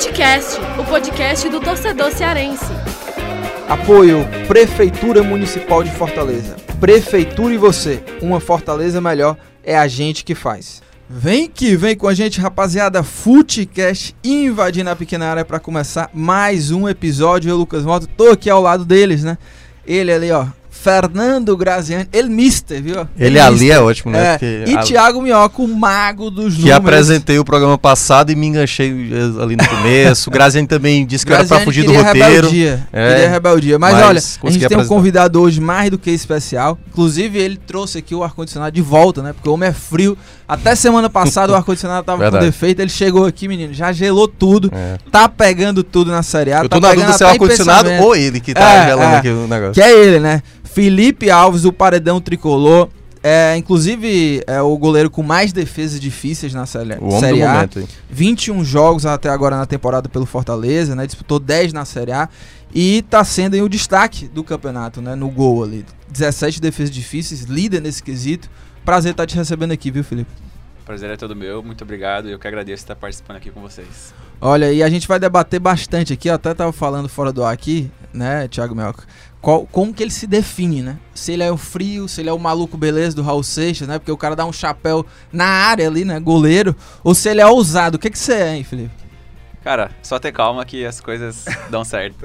Futecast, o podcast do torcedor cearense. Apoio Prefeitura Municipal de Fortaleza. Prefeitura e você, uma Fortaleza melhor é a gente que faz. Vem que vem com a gente, rapaziada. Futecast invadindo a pequena área para começar mais um episódio. Eu, Lucas Moto, tô aqui ao lado deles, né? Ele ali, ó, Fernando Graziani, ele mister, viu? Ele, ali mister. é ótimo, né? É, e a... Thiago Minhoca, o mago dos que números. Que apresentei o programa passado e me enganchei ali no começo. o Graziani também disse que Graziani era pra fugir do roteiro. Rebeldia, é, queria rebeldia. Mas, mas olha, a gente tem um convidado hoje mais do que especial. Inclusive, ele trouxe aqui o ar-condicionado de volta, né? Porque o homem é frio. Até semana passada o ar-condicionado tava Verdade. com defeito. Ele chegou aqui, menino, já gelou tudo. É. Tá pegando tudo na Série A. Eu tá tô na dúvida se é o ar-condicionado ou ele que tá é, gelando é, aqui o negócio. Que é ele, né? Felipe Alves, o paredão tricolor. É, inclusive, é o goleiro com mais defesas difíceis na série, o série A. Momento, 21 jogos até agora na temporada pelo Fortaleza, né? Disputou 10 na Série A. E tá sendo aí, o destaque do campeonato, né? No gol ali. 17 defesas difíceis, líder nesse quesito. Prazer estar tá te recebendo aqui, viu, Felipe? Prazer é todo meu, muito obrigado. Eu que agradeço estar participando aqui com vocês. Olha, e a gente vai debater bastante aqui, eu até tava falando fora do ar aqui, né, Thiago Melco? Qual, como que ele se define, né? Se ele é o frio, se ele é o maluco beleza do Raul Seixas, né? Porque o cara dá um chapéu na área ali, né? Goleiro. Ou se ele é ousado. O que, que você é, hein, Felipe? Cara, só ter calma que as coisas dão certo.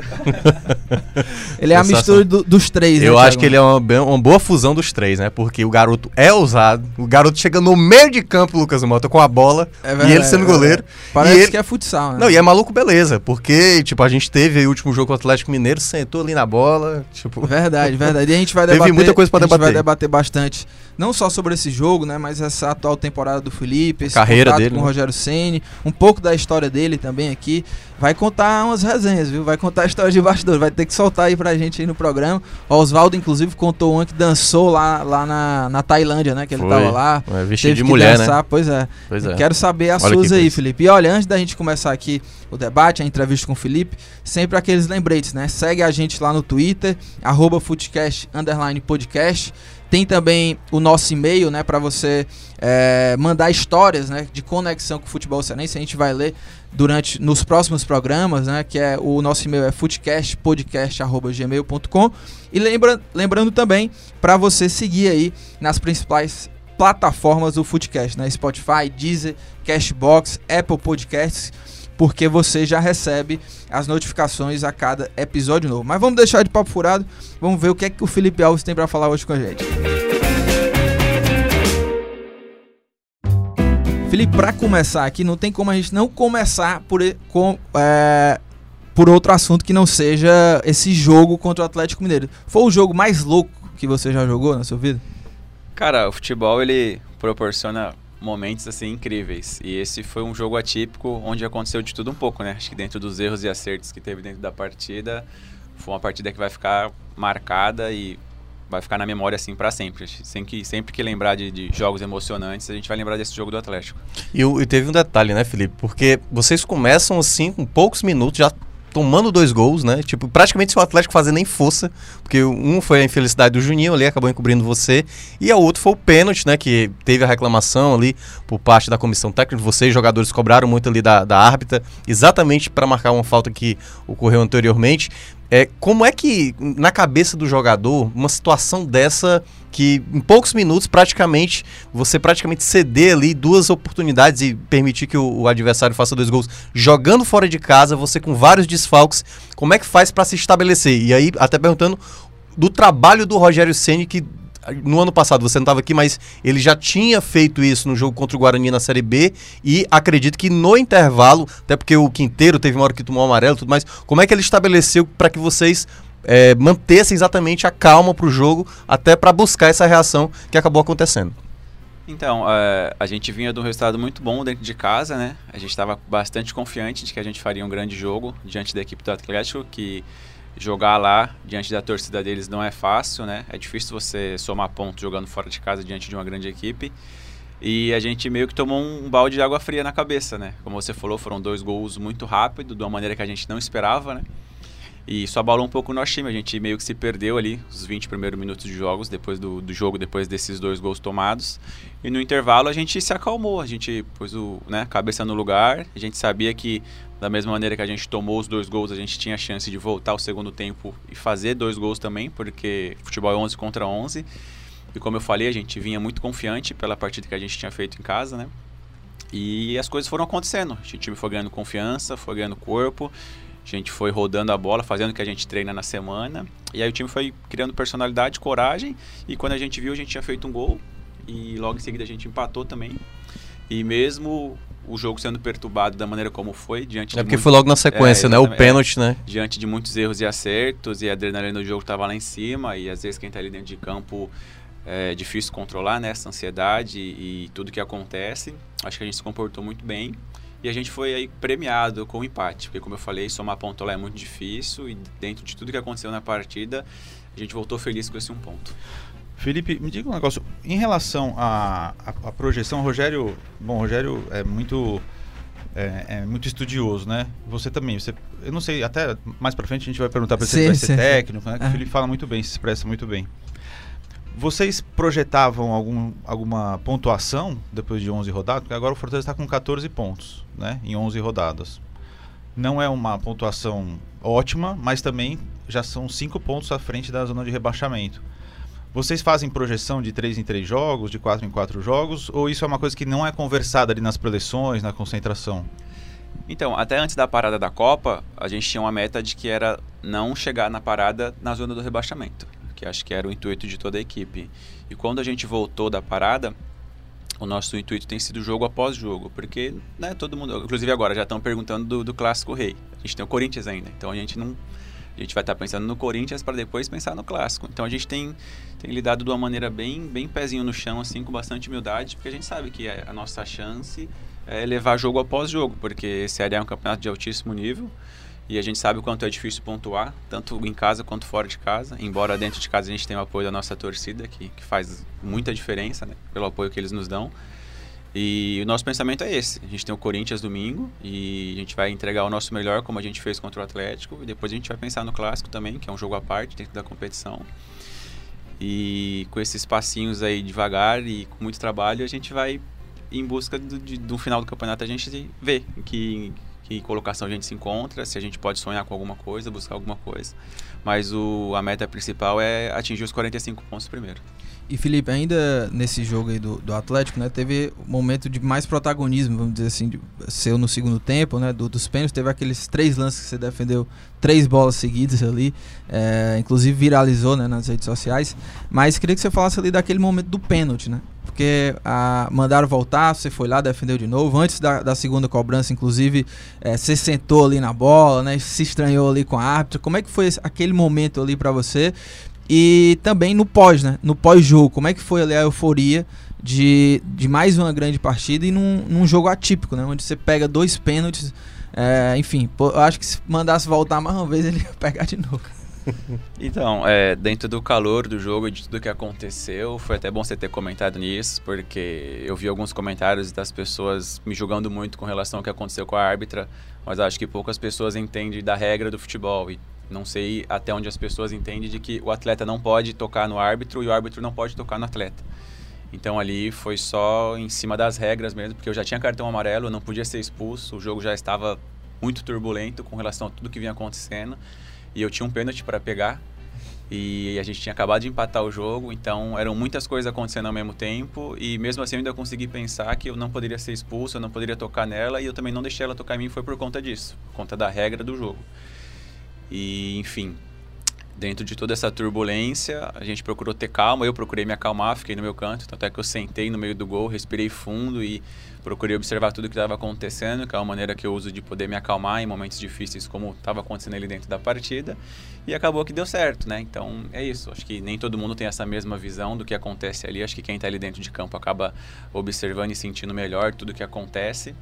ele é a mistura do, dos três, né, Eu acho que ele é uma, uma, boa fusão dos três, né? Porque o garoto é ousado, o garoto chega no meio de campo, Lucas Mota, com a bola, é verdade, e ele sendo é goleiro. Parece ele... que é futsal, né? Não, e é maluco beleza, porque, tipo, a gente teve aí o último jogo com o Atlético Mineiro, sentou ali na bola, tipo... Verdade, verdade. E a gente vai debater... Teve muita coisa pra debater. A gente vai debater bastante, não só sobre esse jogo, né? Mas essa atual temporada do Felipe, esse Carreira dele, com né? o Rogério Ceni um pouco da história dele também aqui vai contar umas resenhas, viu? Vai contar histórias de bastidores, vai ter que soltar aí pra gente aí no programa. O Oswaldo, inclusive, contou uma que dançou lá, lá na, na Tailândia, né? Que ele Foi. tava lá. É, vestido de mulher, né? dançar. né? Pois é. Pois é. Quero saber as olha suas aí, coisa. Felipe. E olha, antes da gente começar aqui o debate, a entrevista com o Felipe, sempre aqueles lembretes, né? Segue a gente lá no Twitter, arroba Footcast, podcast. Tem também o nosso e-mail, né, para você é, mandar histórias, né, de conexão com o futebol cearense. A gente vai ler durante nos próximos programas, né, que é o nosso e-mail é footcastpodcast@gmail.com. E lembra, lembrando também para você seguir aí nas principais plataformas do Footcast, né, Spotify, Deezer, Cashbox, Apple Podcasts porque você já recebe as notificações a cada episódio novo. Mas vamos deixar de papo furado, vamos ver o que é que o Felipe Alves tem para falar hoje com a gente. Felipe, para começar aqui, não tem como a gente não começar por, com, é, por outro assunto que não seja esse jogo contra o Atlético Mineiro. Foi o jogo mais louco que você já jogou na sua vida? Cara, o futebol ele proporciona momentos assim incríveis. E esse foi um jogo atípico onde aconteceu de tudo um pouco, né? Acho que dentro dos erros e acertos que teve dentro da partida, foi uma partida que vai ficar marcada e vai ficar na memória assim para sempre. Sempre que, sempre que lembrar de, de, jogos emocionantes, a gente vai lembrar desse jogo do Atlético. E, e teve um detalhe, né, Felipe? Porque vocês começam assim com poucos minutos, já tomando dois gols, né? Tipo, praticamente se o Atlético fazer nem força, porque um foi a infelicidade do Juninho ali, acabou encobrindo você, e a outro foi o pênalti, né? Que teve a reclamação ali por parte da comissão técnica. Vocês, jogadores, cobraram muito ali da, da árbitra, exatamente para marcar uma falta que ocorreu anteriormente. É, como é que, na cabeça do jogador, uma situação dessa que em poucos minutos, praticamente, você praticamente ceder ali duas oportunidades e permitir que o, o adversário faça dois gols jogando fora de casa, você com vários desfalques, como é que faz para se estabelecer? E aí, até perguntando do trabalho do Rogério Ceni que no ano passado você não estava aqui, mas ele já tinha feito isso no jogo contra o Guarani na Série B e acredito que no intervalo, até porque o Quinteiro teve uma hora que tomou amarelo e tudo mais, como é que ele estabeleceu para que vocês é, mantessem exatamente a calma para o jogo, até para buscar essa reação que acabou acontecendo? Então, é, a gente vinha de um resultado muito bom dentro de casa, né? A gente estava bastante confiante de que a gente faria um grande jogo diante da equipe do Atlético, que jogar lá diante da torcida deles não é fácil, né? É difícil você somar pontos jogando fora de casa diante de uma grande equipe. E a gente meio que tomou um balde de água fria na cabeça, né? Como você falou, foram dois gols muito rápido, de uma maneira que a gente não esperava, né? E isso abalou um pouco o nosso time. A gente meio que se perdeu ali, os 20 primeiros minutos de jogos, depois do, do jogo, depois desses dois gols tomados. E no intervalo a gente se acalmou, a gente pôs o né, cabeça no lugar. A gente sabia que, da mesma maneira que a gente tomou os dois gols, a gente tinha a chance de voltar ao segundo tempo e fazer dois gols também, porque futebol é 11 contra 11. E como eu falei, a gente vinha muito confiante pela partida que a gente tinha feito em casa, né? E as coisas foram acontecendo. O time foi ganhando confiança, foi ganhando corpo. A gente foi rodando a bola, fazendo o que a gente treina na semana. E aí o time foi criando personalidade, coragem. E quando a gente viu, a gente tinha feito um gol. E logo em seguida a gente empatou também. E mesmo o jogo sendo perturbado da maneira como foi, diante É porque foi logo na sequência, é, né? O pênalti, né? Diante de muitos erros e acertos, e a adrenalina do jogo estava lá em cima, e às vezes quem está ali dentro de campo é difícil controlar, né? Essa ansiedade e, e tudo que acontece. Acho que a gente se comportou muito bem. E a gente foi aí premiado com o empate, porque como eu falei, somar ponto lá é muito difícil e dentro de tudo que aconteceu na partida, a gente voltou feliz com esse um ponto. Felipe, me diga um negócio. Em relação à, à, projeção, Rogério, bom, Rogério é muito é, é, muito estudioso, né? Você também, você, eu não sei, até mais para frente a gente vai perguntar para você se vai ser técnico, né? Que o Felipe fala muito bem, se expressa muito bem. Vocês projetavam algum, alguma pontuação depois de 11 rodadas? Porque agora o Fortaleza está com 14 pontos né, em 11 rodadas. Não é uma pontuação ótima, mas também já são 5 pontos à frente da zona de rebaixamento. Vocês fazem projeção de 3 em 3 jogos, de 4 em 4 jogos? Ou isso é uma coisa que não é conversada ali nas preleções, na concentração? Então, até antes da parada da Copa, a gente tinha uma meta de que era não chegar na parada na zona do rebaixamento que acho que era o intuito de toda a equipe. E quando a gente voltou da parada, o nosso intuito tem sido jogo após jogo, porque né, todo mundo, inclusive agora já estão perguntando do, do clássico rei. A gente tem o Corinthians ainda, então a gente não a gente vai estar pensando no Corinthians para depois pensar no clássico. Então a gente tem, tem lidado de uma maneira bem, bem pezinho no chão, assim, com bastante humildade, porque a gente sabe que a nossa chance é levar jogo após jogo, porque Série A é um campeonato de altíssimo nível. E a gente sabe o quanto é difícil pontuar, tanto em casa quanto fora de casa. Embora dentro de casa a gente tenha o apoio da nossa torcida, que, que faz muita diferença, né? Pelo apoio que eles nos dão. E o nosso pensamento é esse. A gente tem o Corinthians domingo e a gente vai entregar o nosso melhor, como a gente fez contra o Atlético. E depois a gente vai pensar no Clássico também, que é um jogo à parte dentro da competição. E com esses passinhos aí devagar e com muito trabalho, a gente vai em busca do, de, do final do campeonato. A gente vê que que colocação a gente se encontra, se a gente pode sonhar com alguma coisa, buscar alguma coisa. Mas o, a meta principal é atingir os 45 pontos primeiro. E Felipe, ainda nesse jogo aí do, do Atlético, né, teve um momento de mais protagonismo, vamos dizer assim, de, seu no segundo tempo, né, do, dos pênaltis, teve aqueles três lances que você defendeu, três bolas seguidas ali, é, inclusive viralizou, né, nas redes sociais, mas queria que você falasse ali daquele momento do pênalti, né, porque a, mandaram voltar, você foi lá, defendeu de novo. Antes da, da segunda cobrança, inclusive, é, você sentou ali na bola, né? Se estranhou ali com a árbitra. Como é que foi aquele momento ali para você? E também no pós, né? No pós-jogo, como é que foi ali a euforia de, de mais uma grande partida e num, num jogo atípico, né? Onde você pega dois pênaltis. É, enfim, pô, eu acho que se mandasse voltar mais uma vez, ele ia pegar de novo. então, é, dentro do calor do jogo e de tudo que aconteceu, foi até bom você ter comentado nisso, porque eu vi alguns comentários das pessoas me julgando muito com relação ao que aconteceu com a árbitra, mas acho que poucas pessoas entendem da regra do futebol e não sei até onde as pessoas entendem de que o atleta não pode tocar no árbitro e o árbitro não pode tocar no atleta. Então ali foi só em cima das regras mesmo, porque eu já tinha cartão amarelo, não podia ser expulso, o jogo já estava muito turbulento com relação a tudo que vinha acontecendo e eu tinha um pênalti para pegar. E a gente tinha acabado de empatar o jogo, então eram muitas coisas acontecendo ao mesmo tempo. E mesmo assim eu ainda consegui pensar que eu não poderia ser expulso, eu não poderia tocar nela. E eu também não deixei ela tocar em mim foi por conta disso, por conta da regra do jogo. E enfim, dentro de toda essa turbulência, a gente procurou ter calma, eu procurei me acalmar, fiquei no meu canto, tanto é que eu sentei no meio do gol, respirei fundo e procurei observar tudo que estava acontecendo, que é uma maneira que eu uso de poder me acalmar em momentos difíceis, como estava acontecendo ali dentro da partida. E acabou que deu certo, né? Então é isso. Acho que nem todo mundo tem essa mesma visão do que acontece ali. Acho que quem está ali dentro de campo acaba observando e sentindo melhor tudo que acontece.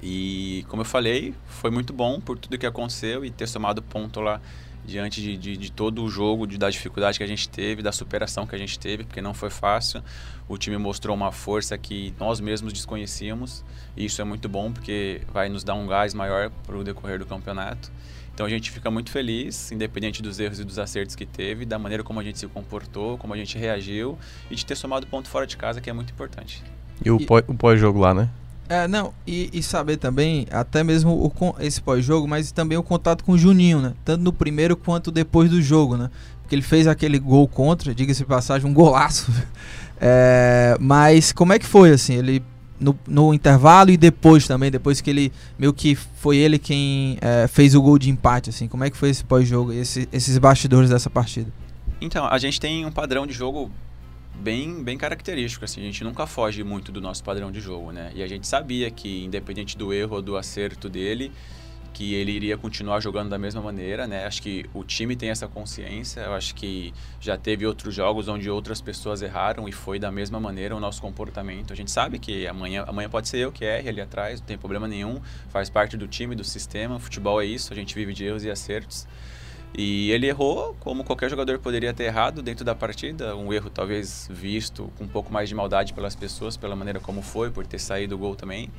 E como eu falei, foi muito bom por tudo que aconteceu e ter somado ponto lá diante de, de, de, todo o jogo, de, da dificuldade que a gente teve, da superação que a gente teve, porque não foi fácil. O time mostrou uma força que nós mesmos desconhecíamos, e isso é muito bom, porque vai nos dar um gás maior para o decorrer do campeonato. Então a gente fica muito feliz, independente dos erros e dos acertos que teve, da maneira como a gente se comportou, como a gente reagiu e de ter somado ponto fora de casa, que é muito importante. E o pós-jogo lá, né? É, não, e, e, saber também, até mesmo o, esse pós-jogo, mas também o contato com o Juninho, né? Tanto no primeiro quanto depois do jogo, né? Porque ele fez aquele gol contra, diga-se de passagem, um golaço. É, mas como é que foi, assim? Ele no, no, intervalo e depois também, depois que ele meio que foi ele quem é, fez o gol de empate, assim, como é que foi esse pós-jogo, esse, esses bastidores dessa partida? Então, a gente tem um padrão de jogo bem, bem característico, assim, a gente nunca foge muito do nosso padrão de jogo, né? E a gente sabia que, independente do erro ou do acerto dele, que ele iria continuar jogando da mesma maneira, né? Acho que o time tem essa consciência. Eu acho que já teve outros jogos onde outras pessoas erraram e foi da mesma maneira o nosso comportamento. A gente sabe que amanhã, amanhã pode ser eu que erre ali atrás, não tem problema nenhum. Faz parte do time, do sistema. Futebol é isso. A gente vive de erros e acertos. E ele errou, como qualquer jogador poderia ter errado dentro da partida. Um erro talvez visto com um pouco mais de maldade pelas pessoas, pela maneira como foi, por ter saído o gol também.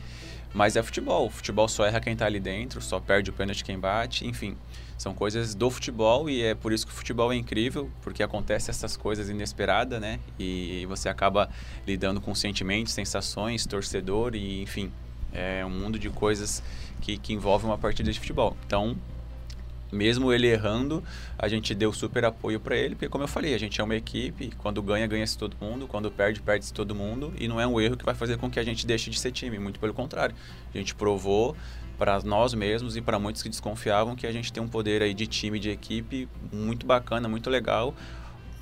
Mas é futebol. O futebol só erra quem está ali dentro, só perde o pênalti quem bate, enfim. São coisas do futebol e é por isso que o futebol é incrível, porque acontece essas coisas inesperadas, né? E você acaba lidando com sentimentos, sensações, torcedor e, enfim, é um mundo de coisas que, que envolve uma partida de futebol. Então, mesmo ele errando, a gente deu super apoio para ele, porque como eu falei, a gente é uma equipe, quando ganha, ganha-se todo mundo, quando perde, perde-se todo mundo, e não é um erro que vai fazer com que a gente deixe de ser time, muito pelo contrário. A gente provou para nós mesmos e para muitos que desconfiavam que a gente tem um poder aí de time, de equipe muito bacana, muito legal,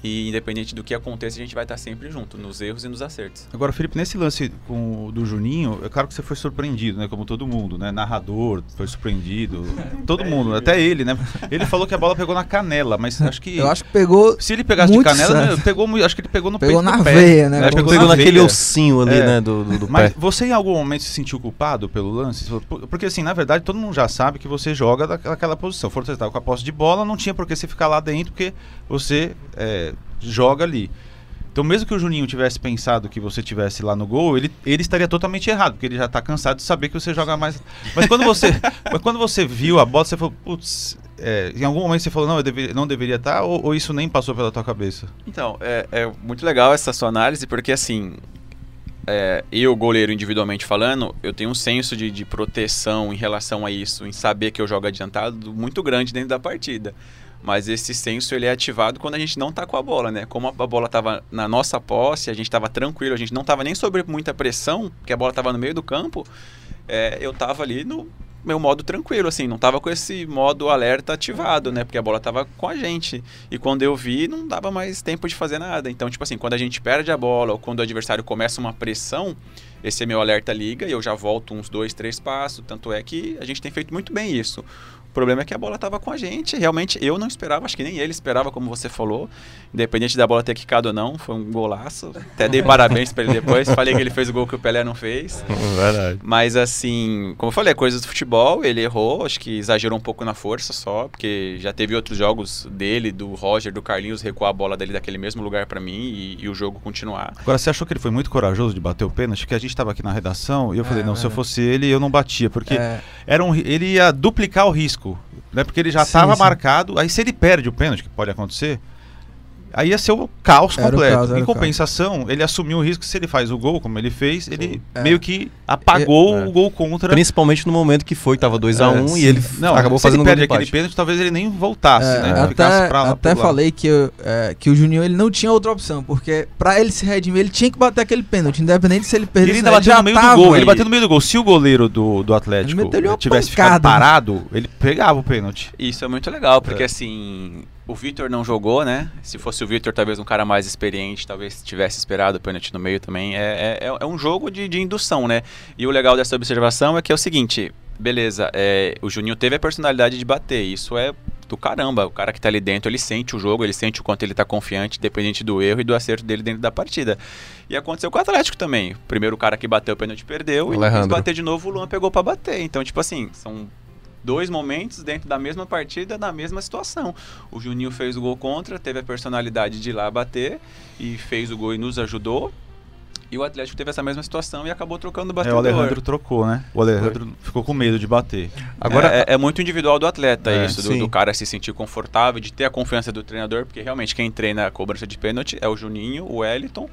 e independente do que aconteça, a gente vai estar sempre junto, nos erros e nos acertos. Agora, Felipe, nesse lance com, do Juninho, é claro que você foi surpreendido, né? Como todo mundo, né? Narrador foi surpreendido. todo é, mundo, até ele, né? Ele falou que a bola pegou na canela, mas acho que. Eu acho que pegou. Se ele pegasse de canela, pegou, acho que ele pegou no pegou peito na veia, né? Acho que pegou, naquele ossinho ali, é. né? Do, do, do mas pé. você em algum momento se sentiu culpado pelo lance? Porque assim, na verdade, todo mundo já sabe que você joga daquela posição. For você estava com a posse de bola, não tinha por que você ficar lá dentro, porque você. É, joga ali. Então, mesmo que o Juninho tivesse pensado que você tivesse lá no gol, ele, ele estaria totalmente errado, porque ele já está cansado de saber que você joga mais. Mas quando você, mas quando você viu a bola, você falou, putz, é, em algum momento você falou, não, eu deve, não deveria estar, tá", ou, ou, isso nem passou pela tua cabeça? Então, é, é muito legal essa sua análise, porque assim, é, eu, goleiro individualmente falando, eu tenho um senso de, de proteção em relação a isso, em saber que eu jogo adiantado muito grande dentro da partida. Mas esse senso ele é ativado quando a gente não está com a bola, né? Como a bola estava na nossa posse, a gente estava tranquilo, a gente não estava nem sob muita pressão, porque a bola estava no meio do campo, é, eu estava ali no meu modo tranquilo, assim, não estava com esse modo alerta ativado, né? Porque a bola estava com a gente. E quando eu vi, não dava mais tempo de fazer nada. Então, tipo assim, quando a gente perde a bola ou quando o adversário começa uma pressão, esse é meu alerta liga e eu já volto uns dois, três passos. Tanto é que a gente tem feito muito bem isso problema é que a bola estava com a gente. Realmente eu não esperava, acho que nem ele esperava, como você falou. Independente da bola ter quicado ou não, foi um golaço. Até dei parabéns para ele depois. Falei que ele fez o gol que o Pelé não fez. Verdade. Mas assim, como eu falei, é coisas do futebol. Ele errou, acho que exagerou um pouco na força só, porque já teve outros jogos dele, do Roger, do Carlinhos, recuar a bola dele daquele mesmo lugar para mim e, e, o jogo continuar. Agora, você achou que ele foi muito corajoso de bater o pênalti? Porque a gente estava aqui na redação e eu é, falei, não, é. se eu fosse ele, eu não batia, porque é. era um, ele ia duplicar o risco risco, né? Porque ele já estava marcado. Aí se ele perde o pênalti, que pode acontecer, Aí ia ser o caos era completo. O caos, em compensação, ele assumiu o risco que se ele faz o gol, como ele fez, ele é. meio que apagou é. o gol contra. Principalmente no momento que foi, tava 2x1 um, é, e ele não, acabou fazendo ele perde aquele pênalti, talvez ele nem voltasse, é, né? Até, pra, até falei que, é, que o Juninho ele não tinha outra opção, porque para ele se redimir, ele tinha que bater aquele pênalti, independente se ele perdesse. Ele ainda bateu no meio do gol, ele bateu no meio do gol. Se o goleiro do, do Atlético tivesse ficado parado, ele pegava o pênalti. Isso é muito legal, porque é. assim o Vitor não jogou, né? Se fosse o Vitor, talvez um cara mais experiente, talvez tivesse esperado o pênalti no meio também. É, é, é um jogo de, de, indução, né? E o legal dessa observação é que é o seguinte: beleza, é, o Juninho teve a personalidade de bater. Isso é do caramba. O cara que tá ali dentro, ele sente o jogo, ele sente o quanto ele tá confiante, dependente do erro e do acerto dele dentro da partida. E aconteceu com o Atlético também. O primeiro cara que bateu o pênalti perdeu, e depois bater de novo, o Luan pegou para bater. Então, tipo assim, são dois momentos dentro da mesma partida, na mesma situação. O Juninho fez o gol contra, teve a personalidade de ir lá bater e fez o gol e nos ajudou. E o Atlético teve essa mesma situação e acabou trocando o batedor. É, o Alejandro trocou, né? O Alejandro ficou com medo de bater. Agora é, é muito individual do atleta é, isso, do, do, cara se sentir confortável, de ter a confiança do treinador, porque realmente quem treina a cobrança de pênalti é o Juninho, o Wellington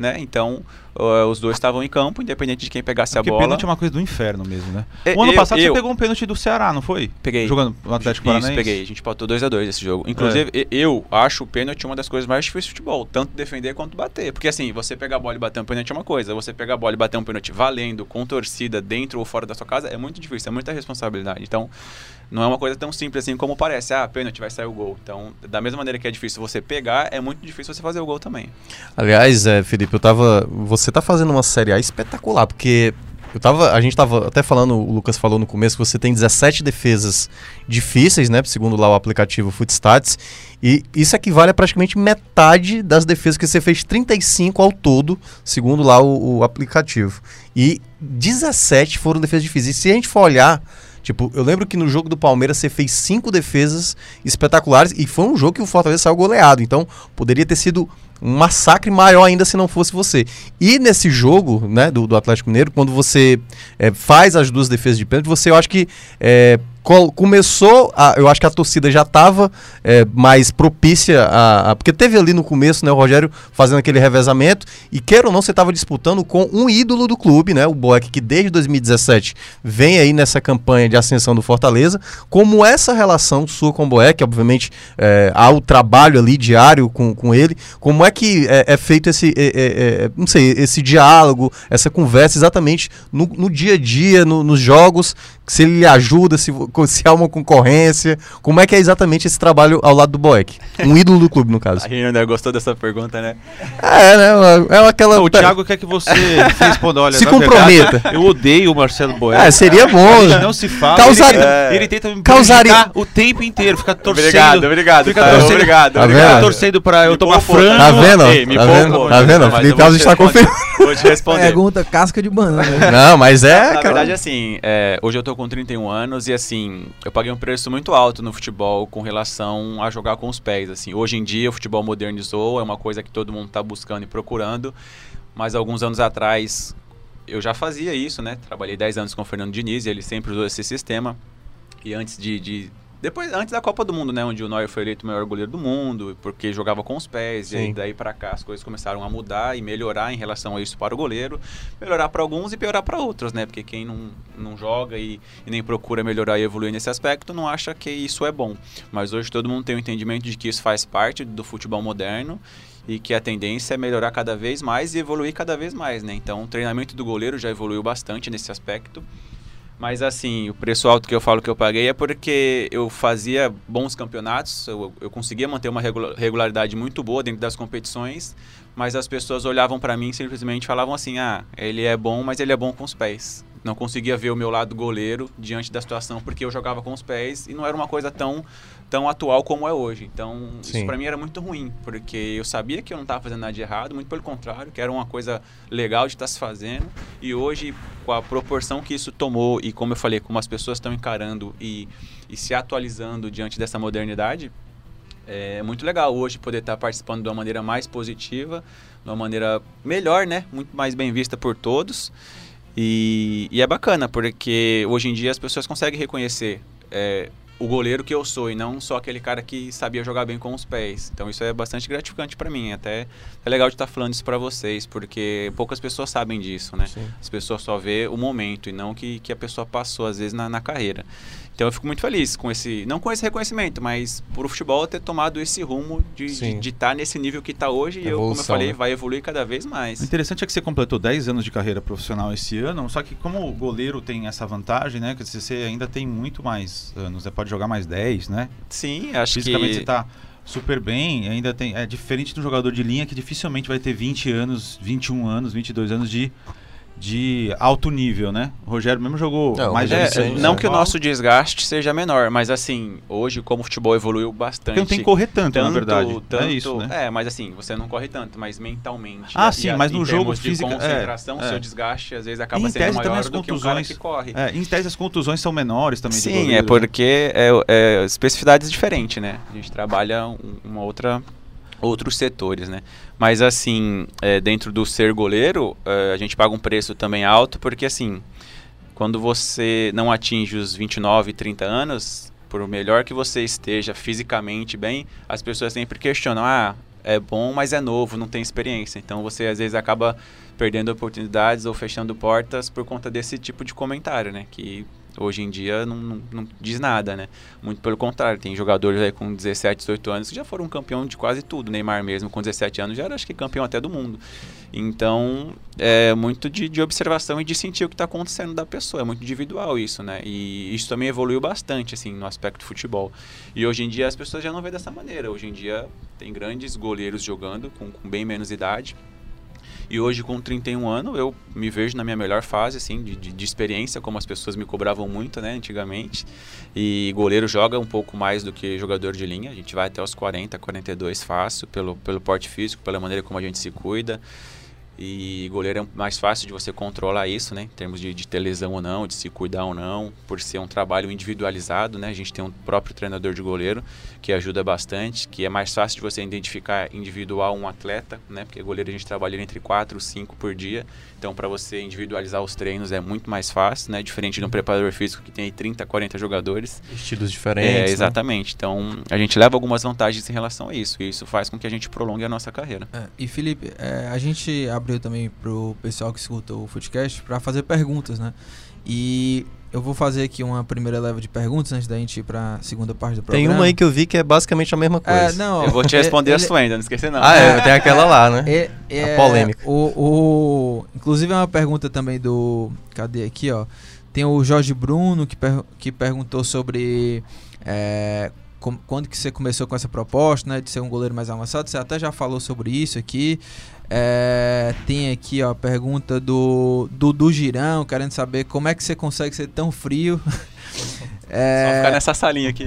né? Então, uh, os dois estavam em campo, independente de quem pegasse Porque a bola. pênalti é uma coisa do inferno mesmo, né? É, o ano eu, passado eu, você pegou um pênalti do Ceará, não foi? Peguei. Jogando no Atlético Isso, Paranaense? peguei. A gente pautou 2 a 2 esse jogo. Inclusive, é. eu acho o pênalti uma das coisas mais difíceis do futebol, tanto defender quanto bater. Porque assim, você pegar a bola e bater um pênalti é uma coisa, você pegar a bola e bater um pênalti valendo, com torcida, dentro ou fora da sua casa, é muito difícil, é muita responsabilidade. Então, não é uma coisa tão simples assim como parece. Ah, pênalti, vai sair o gol. Então, da mesma maneira que é difícil você pegar, é muito difícil você fazer o gol também. Aliás, é, Felipe, eu tava. Você tá fazendo uma Série A espetacular, porque eu tava, a gente tava até falando, o Lucas falou no começo que você tem 17 defesas difíceis, né? Segundo lá o aplicativo Footstats. E isso equivale a praticamente metade das defesas que você fez 35 ao todo, segundo lá o, o aplicativo. E 17 foram defesas difíceis. E se a gente for olhar Tipo, eu lembro que no jogo do Palmeiras você fez cinco defesas espetaculares e foi um jogo que o Fortaleza saiu goleado. Então, poderia ter sido um massacre maior ainda se não fosse você. E nesse jogo, né, do, do Atlético Mineiro, quando você é, faz as duas defesas de pênalti, você eu acho que é, começou, a, eu acho que a torcida já estava é, mais propícia a, a, Porque teve ali no começo, né, o Rogério fazendo aquele revezamento, e queira ou não, você estava disputando com um ídolo do clube, né, o Boeck, que desde 2017 vem aí nessa campanha de ascensão do Fortaleza. Como essa relação sua com o Boeck, obviamente é, há o trabalho ali diário com, com ele, como é que é, é feito esse, é, é, é, não sei, esse diálogo, essa conversa exatamente no, no dia a dia, no, nos jogos, se ele lhe ajuda, se, se há uma concorrência. Como é que é exatamente esse trabalho ao lado do Boeck? Um ídolo do clube, no caso. A né? Gostou dessa pergunta, né? É, né? É aquela. o Thiago quer que você responda. Olha, se comprometa. Verdade, eu odeio o Marcelo Boeck. É, seria bom. Né? Não se fala. Causaria, ele, tenta, ele tenta me causaria o tempo inteiro, fica torcendo. Obrigado, obrigado. Fica tá, torcendo, obrigado. Tá fica torcendo pra eu me tomar frango. Tá vendo? Ei, tá vendo? Tá vendo? Felipe Alves está confirmando. Vou te responder. Pergunta casca de banana. Não, mas é. Na verdade, assim, é, hoje eu tô com 31 anos e assim, eu paguei um preço muito alto no futebol com relação a jogar com os pés. Assim, hoje em dia o futebol modernizou, é uma coisa que todo mundo está buscando e procurando. Mas alguns anos atrás eu já fazia isso, né? Trabalhei 10 anos com o Fernando Diniz e ele sempre usou esse sistema. E antes de, de depois, antes da Copa do Mundo, né? Onde o Neuer foi eleito o maior goleiro do mundo, porque jogava com os pés. Sim. E aí, daí para cá as coisas começaram a mudar e melhorar em relação a isso para o goleiro. Melhorar para alguns e piorar para outros, né? Porque quem não, não joga e, e, nem procura melhorar e evoluir nesse aspecto não acha que isso é bom. Mas hoje todo mundo tem o entendimento de que isso faz parte do futebol moderno e que a tendência é melhorar cada vez mais e evoluir cada vez mais, né? Então, o treinamento do goleiro já evoluiu bastante nesse aspecto. Mas assim, o preço alto que eu falo que eu paguei é porque eu fazia bons campeonatos, eu, eu conseguia manter uma regularidade muito boa dentro das competições, mas as pessoas olhavam para mim e simplesmente falavam assim: ah, ele é bom, mas ele é bom com os pés. Não conseguia ver o meu lado goleiro diante da situação porque eu jogava com os pés e não era uma coisa tão tão atual como é hoje. Então, Sim. isso para mim era muito ruim, porque eu sabia que eu não estava fazendo nada de errado, muito pelo contrário, que era uma coisa legal de estar tá se fazendo. E hoje, com a proporção que isso tomou e como eu falei, como as pessoas estão encarando e, e se atualizando diante dessa modernidade, é muito legal hoje poder estar tá participando de uma maneira mais positiva, de uma maneira melhor, né? Muito mais bem vista por todos. E, e é bacana, porque hoje em dia as pessoas conseguem reconhecer é, o goleiro que eu sou e não só aquele cara que sabia jogar bem com os pés. Então isso é bastante gratificante para mim. Até é legal de estar tá falando isso para vocês, porque poucas pessoas sabem disso, né? Sim. As pessoas só vê o momento e não que, que a pessoa passou às vezes na, na carreira. Então eu fico muito feliz com esse, não com esse reconhecimento, mas por o futebol ter tomado esse rumo de estar tá nesse nível que está hoje. E eu, como eu falei, né? vai evoluir cada vez mais. O interessante é que você completou 10 anos de carreira profissional esse ano, só que como o goleiro tem essa vantagem, né? Que você ainda tem muito mais anos, você pode jogar mais 10, né? Sim, acho Fisicamente que... você está super bem, ainda tem é diferente do jogador de linha que dificilmente vai ter 20 anos, 21 anos, 22 anos de de alto nível, né? O Rogério mesmo jogou não, mais é, de Não que o nosso desgaste seja menor, mas assim, hoje como o futebol evoluiu bastante. Porque não tem que correr tanto, tanto na verdade. É tanto, é isso, né? É, mas assim, você não corre tanto, mas mentalmente. Ah, sim, mas no jogo de concentração, é, seu desgaste às vezes acaba sendo maior do que o cara que corre. É, em tese as contusões são menores também. Sim, é porque é, é, especificidades diferentes, né? A gente trabalha uma outra outros setores, né? Mas assim, é, dentro do ser goleiro, é, a gente paga um preço também alto, porque assim, quando você não atinge os 29, 30 anos, por melhor que você esteja fisicamente bem, as pessoas sempre questionam, ah, é bom, mas é novo, não tem experiência. Então você às vezes acaba perdendo oportunidades ou fechando portas por conta desse tipo de comentário, né? Que hoje em dia não, não, não, diz nada, né? Muito pelo contrário, tem jogadores aí com 17, 18 anos que já foram campeão de quase tudo. Neymar mesmo, com 17 anos, já era acho que campeão até do mundo. Então, é muito de, de observação e de sentir o que está acontecendo da pessoa. É muito individual isso, né? E isso também evoluiu bastante, assim, no aspecto futebol. E hoje em dia as pessoas já não vêem dessa maneira. Hoje em dia tem grandes goleiros jogando com, com bem menos idade e hoje, com 31 anos, eu me vejo na minha melhor fase, assim, de, de, de, experiência, como as pessoas me cobravam muito, né, antigamente. E goleiro joga um pouco mais do que jogador de linha. A gente vai até os 40, 42 fácil, pelo, pelo porte físico, pela maneira como a gente se cuida. E goleiro é mais fácil de você controlar isso, né? Em termos de, de ter lesão ou não, de se cuidar ou não, por ser um trabalho individualizado, né? A gente tem um próprio treinador de goleiro que ajuda bastante, que é mais fácil de você identificar individual um atleta, né? Porque goleiro a gente trabalha entre 4 e 5 por dia. Então, para você individualizar os treinos é muito mais fácil, né? Diferente de um preparador físico que tem aí 30, 40 jogadores. Estilos diferentes. É, né? exatamente. Né? Então, a gente leva algumas vantagens em relação a isso. E isso faz com que a gente prolongue a nossa carreira. É, e, Felipe, é, a gente abre abriu também pro pessoal que escuta o Footcast para fazer perguntas, né? E eu vou fazer aqui uma primeira leva de perguntas antes da gente ir para a segunda parte do programa. Tem uma aí que eu vi que é basicamente a mesma é, coisa. É, não, eu vou te responder ele, a sua ainda, não esqueça não. Ah, é, tem aquela lá, né? É, é, a polêmica. O, o, inclusive é uma pergunta também do... Cadê aqui, ó? Tem o Jorge Bruno que, per, que perguntou sobre... Com, quando que você começou com essa proposta, né, de ser um goleiro mais avançado? Você até já falou sobre isso aqui. É, tem aqui ó, a pergunta do Dudu Girão, querendo saber como é que você consegue ser tão frio. É... Só ficar nessa salinha aqui.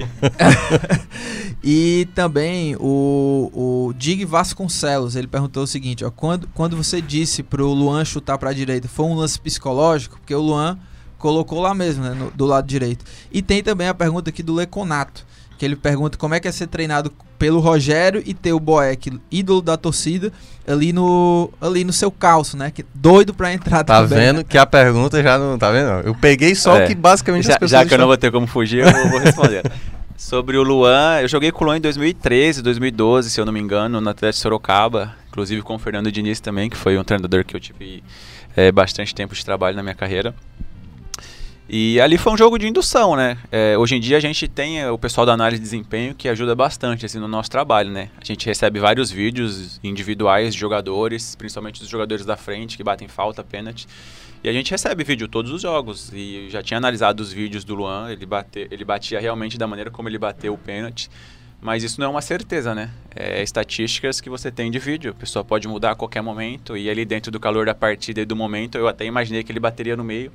e também o, o Dig Vasconcelos, ele perguntou o seguinte, ó, quando, quando você disse pro Luan chutar para a direita, foi um lance psicológico? Porque o Luan colocou lá mesmo, né, no, do lado direito. E tem também a pergunta aqui do Leconato que ele pergunta como é que é ser treinado pelo Rogério e ter o Boeck, ídolo da torcida, ali no, ali no seu calço, né? Que doido pra entrar tá também. vendo que a pergunta já não. Tá vendo? Eu peguei só é, o que basicamente já, as pessoas. Já que eu não vou ter como fugir, eu vou responder. Sobre o Luan, eu joguei com o Luan em 2013, 2012, se eu não me engano, no Atlético Sorocaba, inclusive com o Fernando Diniz também, que foi um treinador que eu tive é, bastante tempo de trabalho na minha carreira. E ali foi um jogo de indução, né? É, hoje em dia a gente tem é, o pessoal da análise de desempenho que ajuda bastante assim, no nosso trabalho, né? A gente recebe vários vídeos individuais de jogadores, principalmente dos jogadores da frente que batem falta, pênalti. E a gente recebe vídeo todos os jogos. E já tinha analisado os vídeos do Luan, ele, bate, ele batia realmente da maneira como ele bateu o pênalti. Mas isso não é uma certeza, né? É estatísticas que você tem de vídeo. A pessoa pode mudar a qualquer momento. E ali dentro do calor da partida e do momento, eu até imaginei que ele bateria no meio.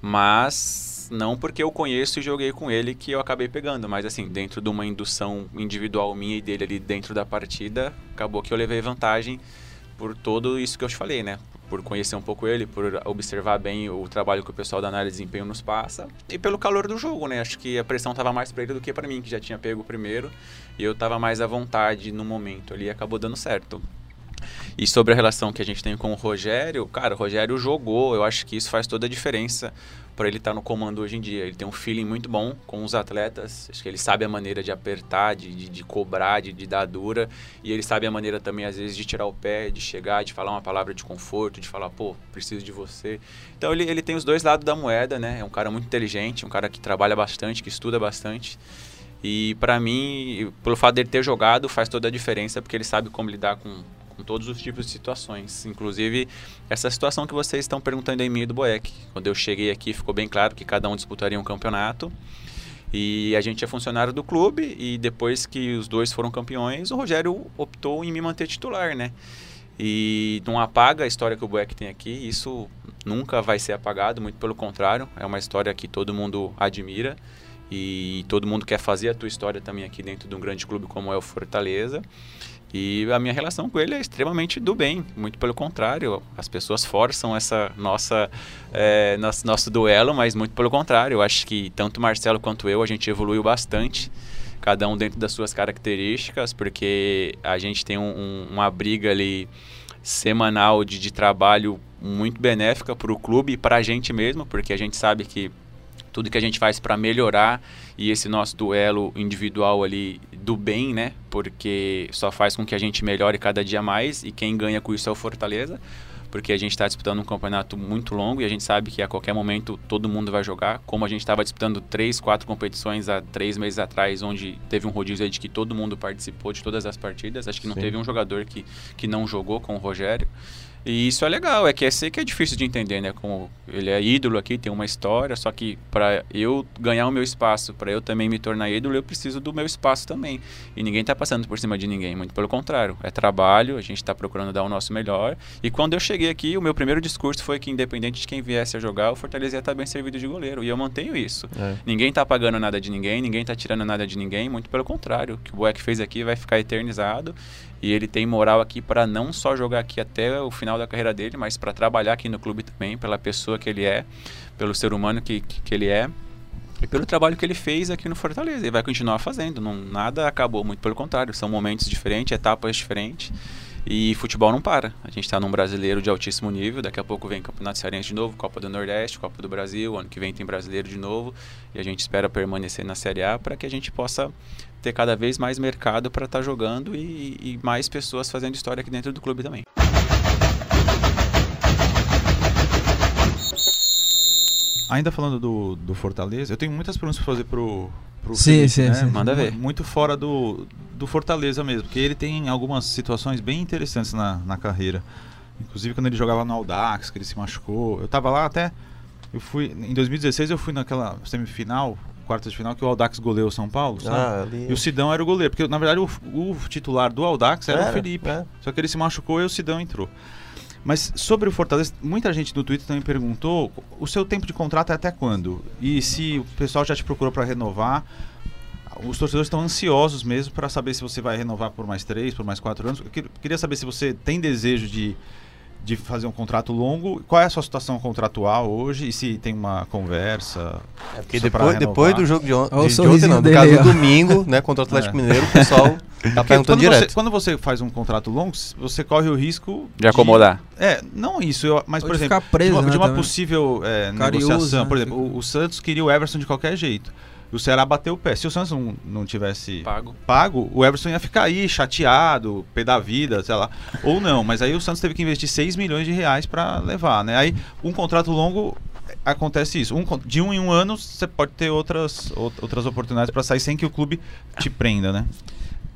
Mas não porque eu conheço e joguei com ele que eu acabei pegando, mas assim, dentro de uma indução individual minha e dele ali dentro da partida, acabou que eu levei vantagem por tudo isso que eu te falei, né? Por conhecer um pouco ele, por observar bem o trabalho que o pessoal da análise de desempenho nos passa e pelo calor do jogo, né? Acho que a pressão estava mais para ele do que para mim, que já tinha pego o primeiro e eu estava mais à vontade no momento ali, acabou dando certo. E sobre a relação que a gente tem com o Rogério, cara, o Rogério jogou, eu acho que isso faz toda a diferença para ele estar tá no comando hoje em dia. Ele tem um feeling muito bom com os atletas, acho que ele sabe a maneira de apertar, de, de, de cobrar, de, de, dar dura, e ele sabe a maneira também, às vezes, de tirar o pé, de chegar, de falar uma palavra de conforto, de falar, pô, preciso de você. Então ele, ele tem os dois lados da moeda, né? É um cara muito inteligente, um cara que trabalha bastante, que estuda bastante. E para mim, pelo fato dele ter jogado, faz toda a diferença, porque ele sabe como lidar com, com todos os tipos de situações. Inclusive, essa situação que vocês estão perguntando em mim do Boeck. Quando eu cheguei aqui, ficou bem claro que cada um disputaria um campeonato. E a gente é funcionário do clube e depois que os dois foram campeões, o Rogério optou em me manter titular, né? E não apaga a história que o Boeck tem aqui, isso nunca vai ser apagado, muito pelo contrário, é uma história que todo mundo admira e todo mundo quer fazer a tua história também aqui dentro de um grande clube como é o Fortaleza. E a minha relação com ele é extremamente do bem, muito pelo contrário. As pessoas forçam essa nossa é, nosso, nosso duelo, mas muito pelo contrário. Eu acho que tanto Marcelo quanto eu a gente evoluiu bastante cada um dentro das suas características, porque a gente tem um, um, uma briga ali semanal de, de trabalho muito benéfica para o clube e para a gente mesmo, porque a gente sabe que tudo que a gente faz para melhorar e esse nosso duelo individual ali do bem, né? Porque só faz com que a gente melhore cada dia mais e quem ganha com isso é o Fortaleza porque a gente está disputando um campeonato muito longo e a gente sabe que a qualquer momento todo mundo vai jogar. Como a gente estava disputando três, quatro competições há três meses atrás, onde teve um rodízio de que todo mundo participou de todas as partidas. Acho que não Sim. teve um jogador que, que não jogou com o Rogério. E isso é legal, é que é sei que é difícil de entender, né? Como ele é ídolo aqui, tem uma história, só que para eu ganhar o meu espaço, para eu também me tornar ídolo, eu preciso do meu espaço também. E ninguém está passando por cima de ninguém, muito pelo contrário. É trabalho, a gente está procurando dar o nosso melhor. E quando eu cheguei aqui, o meu primeiro discurso foi que independente de quem viesse a jogar, o Fortaleza ia estar tá bem servido de goleiro. E eu mantenho isso. É. Ninguém está pagando nada de ninguém, ninguém está tirando nada de ninguém, muito pelo contrário. O que o Boeck fez aqui vai ficar eternizado. E ele tem moral aqui para não só jogar aqui até o final da carreira dele, mas para trabalhar aqui no clube também, pela pessoa que ele é, pelo ser humano que, que, que ele é e pelo trabalho que ele fez aqui no Fortaleza. E vai continuar fazendo. Não, nada acabou, muito pelo contrário. São momentos diferentes, etapas diferentes. E futebol não para. A gente está num brasileiro de altíssimo nível. Daqui a pouco vem Campeonato Cearense de novo, Copa do Nordeste, Copa do Brasil. Ano que vem tem brasileiro de novo. E a gente espera permanecer na Série A para que a gente possa ter cada vez mais mercado para estar tá jogando e, e mais pessoas fazendo história aqui dentro do clube também. Ainda falando do, do Fortaleza, eu tenho muitas perguntas para fazer pro, pro sim, Felipe, sim, né? sim. Manda ver. Muito fora do, do Fortaleza mesmo, porque ele tem algumas situações bem interessantes na, na carreira. Inclusive quando ele jogava no Audax, que ele se machucou. Eu tava lá até. Eu fui. Em 2016 eu fui naquela semifinal quartas de final que o Aldax goleou o São Paulo, ah, e o Sidão era o goleiro, porque na verdade o, o titular do Aldax era, era o Felipe. É. Só que ele se machucou e o Sidão entrou. Mas sobre o Fortaleza, muita gente no Twitter também perguntou: o seu tempo de contrato é até quando? E se o pessoal já te procurou para renovar, os torcedores estão ansiosos mesmo para saber se você vai renovar por mais três, por mais quatro anos. Eu queria saber se você tem desejo de de fazer um contrato longo. Qual é a sua situação contratual hoje e se tem uma conversa? É porque depois, depois do jogo de, on de, de ontem, não, no caso do domingo, né, contra o Atlético é. Mineiro, o pessoal tá perguntando quando direto. Você, quando você faz um contrato longo, você corre o risco de, de acomodar. É, não isso, eu, mas Ou por exemplo, preso, de uma, né, de uma possível é, negociação, né? por exemplo, o, o Santos queria o Everson de qualquer jeito o Ceará bateu o pé. Se o Santos não, não tivesse pago. pago, o Everson ia ficar aí chateado, pé da vida, sei lá. Ou não, mas aí o Santos teve que investir 6 milhões de reais para levar, né? Aí um contrato longo acontece isso. Um, de um em um ano você pode ter outras, outras oportunidades para sair sem que o clube te prenda, né?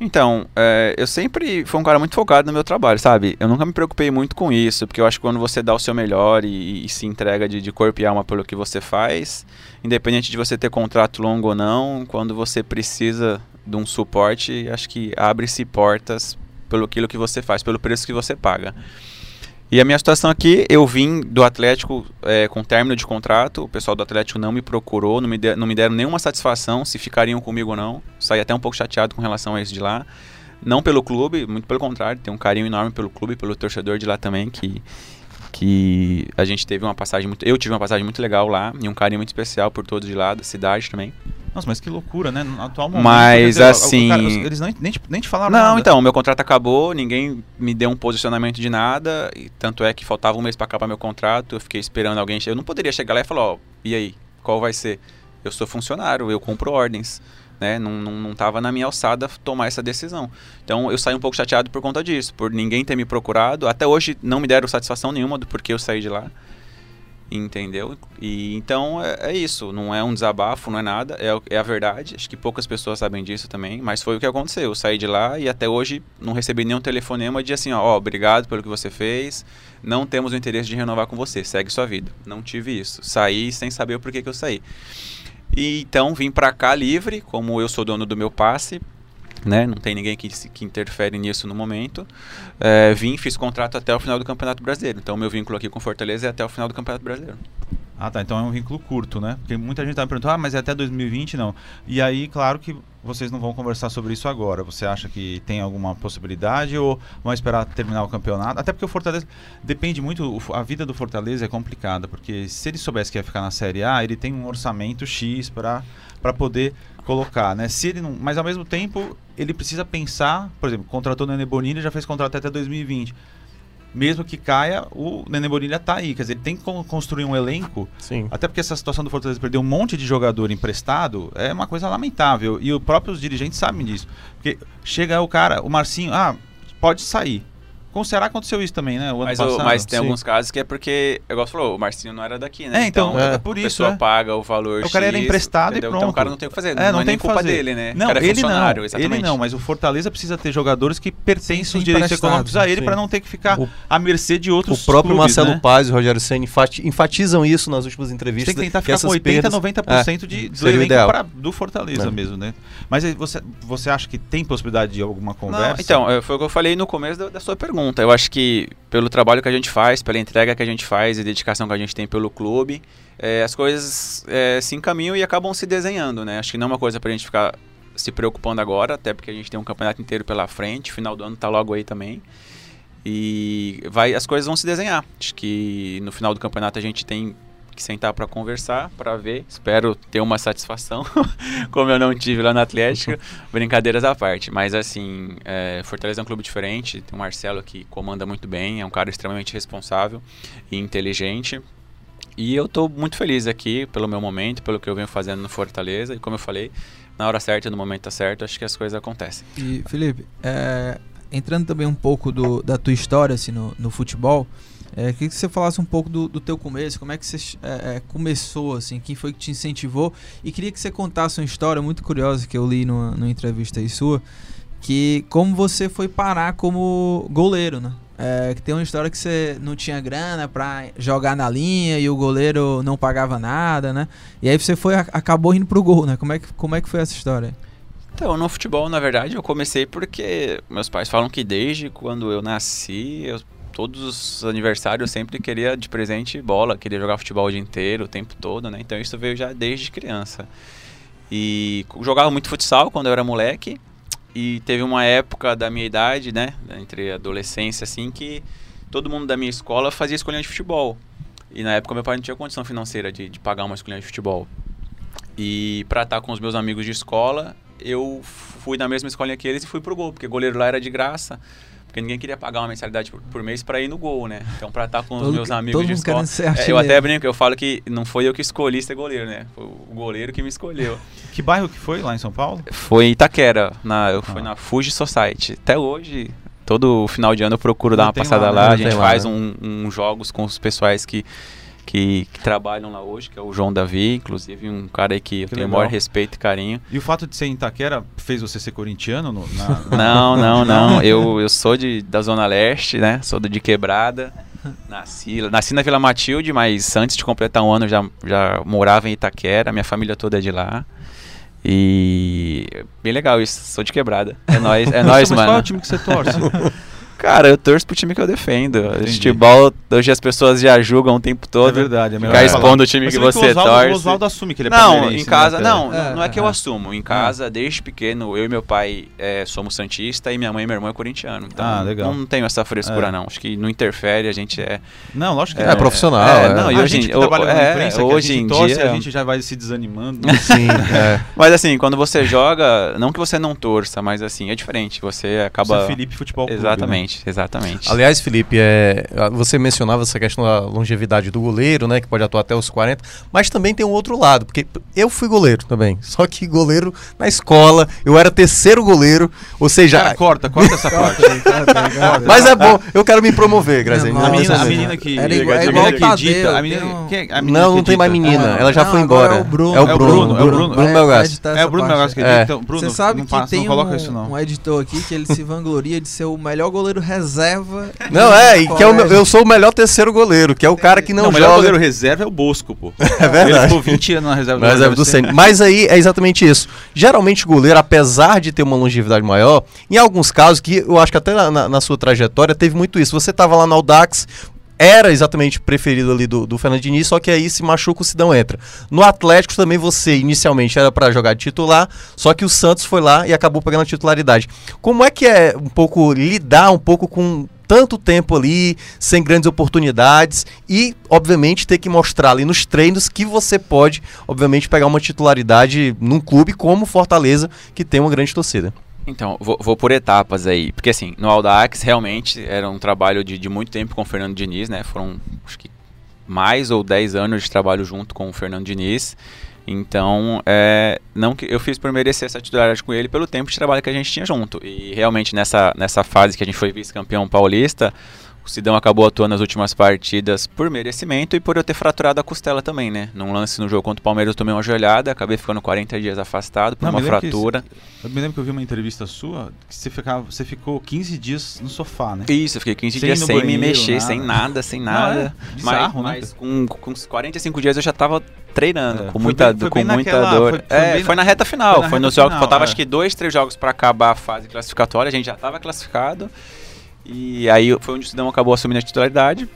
Então, é, eu sempre fui um cara muito focado no meu trabalho, sabe? Eu nunca me preocupei muito com isso, porque eu acho que quando você dá o seu melhor e, e se entrega de, de corpo e alma pelo que você faz, independente de você ter contrato longo ou não, quando você precisa de um suporte, acho que abre-se portas pelo aquilo que você faz, pelo preço que você paga. E a minha situação aqui, eu vim do Atlético é, com término de contrato, o pessoal do Atlético não me procurou, não me, de, não me deram nenhuma satisfação se ficariam comigo ou não. Saí até um pouco chateado com relação a isso de lá. Não pelo clube, muito pelo contrário, tenho um carinho enorme pelo clube, pelo torcedor de lá também, que, que a gente teve uma passagem muito. Eu tive uma passagem muito legal lá, e um carinho muito especial por todos de lá, da cidade também. Nossa, mas que loucura, né? No atual momento. Mas dizer, assim. Cara, eles nem, nem, te, nem te falaram Não, nada. então, meu contrato acabou, ninguém me deu um posicionamento de nada. E tanto é que faltava um mês para acabar meu contrato. Eu fiquei esperando alguém. Eu não poderia chegar lá e falar: Ó, e aí? Qual vai ser? Eu sou funcionário, eu cumpro ordens. Né? Não, não, não tava na minha alçada tomar essa decisão. Então eu saí um pouco chateado por conta disso, por ninguém ter me procurado. Até hoje não me deram satisfação nenhuma do porquê eu saí de lá. Entendeu? E então é, é, isso, não é um desabafo, não é nada, é, é, a verdade. Acho que poucas pessoas sabem disso também, mas foi o que aconteceu. Eu saí de lá e até hoje não recebi nenhum telefonema de assim, ó, obrigado pelo que você fez, não temos o interesse de renovar com você, segue sua vida. Não tive isso. Saí sem saber o porquê que eu saí. E então vim para cá livre, como eu sou dono do meu passe, né? Não tem ninguém que, que interfere nisso no momento. É, vim, fiz contrato até o final do Campeonato Brasileiro. Então, meu vínculo aqui com Fortaleza é até o final do Campeonato Brasileiro. Ah, tá. Então é um vínculo curto, né? Porque muita gente tá me perguntando, ah, mas é até 2020? Não. E aí, claro que vocês não vão conversar sobre isso agora? Você acha que tem alguma possibilidade ou vão esperar terminar o campeonato? Até porque o Fortaleza depende muito, a vida do Fortaleza é complicada, porque se ele soubesse que ia ficar na Série A, ele tem um orçamento X para poder colocar, né? Se ele não, mas ao mesmo tempo, ele precisa pensar, por exemplo, contratou o Nenê Bonini, já fez contrato até 2020 mesmo que caia, o Nenê Bonilha tá aí. Quer dizer, ele tem que construir um elenco. Sim. Até porque essa situação do Fortaleza perder um monte de jogador emprestado é uma coisa lamentável. E os próprios dirigentes sabem disso. Porque chega o cara, o Marcinho, ah, pode sair. Com o Ceará aconteceu isso também, né? O mas, o, mas tem Sim. alguns casos que é porque, igual você falou, o Marcinho não era daqui, né? É, então, então é, por isso. A pessoa é. paga o valor. O cara era emprestado entendeu? e pronto. Então o cara não tem o que fazer. É, não, não é nem culpa fazer. dele, né? Não, é ele não. Exatamente. Ele não, mas o Fortaleza precisa ter jogadores que pertencem os direitos econômicos a ele para não ter que ficar o, à mercê de outros O próprio clubes, Marcelo né? Paz e o Rogério Senna enfatizam isso nas últimas entrevistas. Tem que tentar ficar com 80, 90% de, do elenco do Fortaleza mesmo, né? Mas você, você acha que tem possibilidade de alguma conversa? então, foi o que eu falei no começo da sua pergunta. Eu acho que pelo trabalho que a gente faz, pela entrega que a gente faz e dedicação que a gente tem pelo clube, é, as coisas é, se encaminham e acabam se desenhando, né? Acho que não é uma coisa para a gente ficar se preocupando agora, até porque a gente tem um campeonato inteiro pela frente, final do ano está logo aí também. E vai, as coisas vão se desenhar. Acho que no final do campeonato a gente tem que sentar para conversar, para ver. Espero ter uma satisfação, como eu não tive lá na Atlética. Brincadeiras à parte. Mas, assim, é, Fortaleza é um clube diferente. Tem o Marcelo que comanda muito bem, é um cara extremamente responsável e inteligente. E eu estou muito feliz aqui pelo meu momento, pelo que eu venho fazendo no Fortaleza. E como eu falei, na hora certa, no momento certo, acho que as coisas acontecem. E, Felipe, é, entrando também um pouco do, da tua história assim, no, no futebol, é, queria que você falasse um pouco do, do teu começo, como é que você é, é, começou, assim, quem foi que te incentivou. E queria que você contasse uma história muito curiosa que eu li numa, numa entrevista aí sua, que como você foi parar como goleiro, né? É, que tem uma história que você não tinha grana para jogar na linha e o goleiro não pagava nada, né? E aí você foi acabou indo pro gol, né? Como é que, como é que foi essa história? Então, no futebol, na verdade, eu comecei porque meus pais falam que desde quando eu nasci, eu todos os aniversários sempre queria de presente bola, queria jogar futebol o dia inteiro, o tempo todo, né? Então isso veio já desde criança. E jogava muito futsal quando eu era moleque. E teve uma época da minha idade, né, entre adolescência assim, que todo mundo da minha escola fazia escolinha de futebol. E na época meu pai não tinha condição financeira de, de pagar uma escolinha de futebol. E para estar com os meus amigos de escola, eu fui na mesma escolinha que eles e fui pro gol, porque goleiro lá era de graça. Porque ninguém queria pagar uma mensalidade por, por mês para ir no gol, né? Então, para estar com todo, os meus amigos de escola. É, eu até brinco, eu falo que não foi eu que escolhi ser goleiro, né? Foi o goleiro que me escolheu. que bairro que foi lá em São Paulo? Foi em Itaquera, na, eu ah. fui na Fuji Society. Até hoje, todo final de ano eu procuro não dar uma passada lá, né? lá. a gente faz lá, né? um, um jogos com os pessoais que que, que, trabalham lá hoje, que é o João Davi, inclusive um cara aí que eu que tenho o maior respeito e carinho. E o fato de ser em Itaquera fez você ser corintiano? No, na... não, não, não. Eu, eu sou de, da Zona Leste, né? Sou de Quebrada. Nasci, nasci na Vila Matilde, mas antes de completar um ano já, já morava em Itaquera. Minha família toda é de lá. E bem legal isso, sou de quebrada. É nóis, é nóis, mano. Qual é o time que você torce? Cara, eu torço pro time que eu defendo. Entendi. Futebol, hoje as pessoas já julgam o tempo todo. É verdade, é Ficar expondo o time Mas que você que o Oswaldo, torce. O Oswaldo assume que ele é Não, em casa, né? não, é, não é que eu é. assumo. Em casa, é. desde pequeno, eu e meu pai é, somos santista e minha mãe e meu irmão é corintiano. Então, ah, legal. não tenho essa frescura, é. não. Acho que não interfere, a gente é. Não, lógico que é. É profissional. É, não, e hoje, a gente que trabalha na imprensa, hoje em torce, dia. A gente já vai se desanimando. Sim, Mas assim, quando você joga, não que você não torça, mas assim, é diferente. Você acaba. Você Felipe Futebol Clube. Exatamente, né? exatamente. Aliás, Felipe, é, você mencionava essa questão da longevidade do goleiro, né? Que pode atuar até os 40, mas também tem um outro lado, porque eu fui goleiro também. Só que goleiro na escola, eu era terceiro goleiro, ou seja. Cara, corta, corta essa parte. mas é bom, eu quero me promover, Grazinha. A menina, a menina que. Era igual, é igual que dita, a menina, um... quem, a menina Não, não tem mais menina, ela já não, foi embora. É o Bruno. É o Bruno. É o Bruno, Bruno Melgaço. É o Bruno Melgaço que edita. Bruno, Você sabe que tem um editor aqui que ele se vangloria de ser o melhor goleiro reserva. Não, é, e que é o meu, eu sou o melhor terceiro goleiro, que é o cara que não, não joga. O melhor goleiro reserva é o Bosco, pô. É verdade. Ele ficou 20 anos na reserva, na reserva do Senna. Mas aí é exatamente isso. Geralmente o goleiro, apesar de ter uma longevidade maior, em alguns casos, que eu acho que até na, na, na sua trajetória teve muito isso. Você estava lá no Audax, era exatamente preferido ali do, do Fernando Diniz, só que aí se machuca o Sidão entra. No Atlético também você inicialmente era para jogar de titular, só que o Santos foi lá e acabou pegando a titularidade. Como é que é um pouco lidar um pouco com tanto tempo ali, sem grandes oportunidades e, obviamente, ter que mostrar ali nos treinos que você pode, obviamente, pegar uma titularidade num clube como Fortaleza, que tem uma grande torcida. Então, vou, vou, por etapas aí. Porque assim, no Audax realmente era um trabalho de, de muito tempo com o Fernando Diniz, né? Foram acho que mais ou 10 anos de trabalho junto com o Fernando Diniz. Então, é, não que eu fiz por merecer essa titularidade com ele pelo tempo de trabalho que a gente tinha junto. E realmente nessa, nessa fase que a gente foi vice-campeão paulista, Sidão acabou atuando nas últimas partidas por merecimento e por eu ter fraturado a costela também, né? Num lance no jogo contra o Palmeiras eu tomei uma joelhada, acabei ficando 40 dias afastado por Não, uma fratura. Eu me lembro que eu vi uma entrevista sua que você, ficava, você ficou 15 dias no sofá, né? Isso, eu fiquei 15 sem dias sem banheiro, me mexer, nada. sem nada, sem nada. Não, é bizarro, mas, né? mas com, com 45 dias eu já tava treinando, é, com muita, bem, com muita naquela, dor. Foi, foi, é, foi na reta final, foi, na foi nos jogos, faltava é. acho que dois, três jogos para acabar a fase classificatória, a gente já estava classificado. E aí foi onde o Sidão acabou assumindo a titularidade.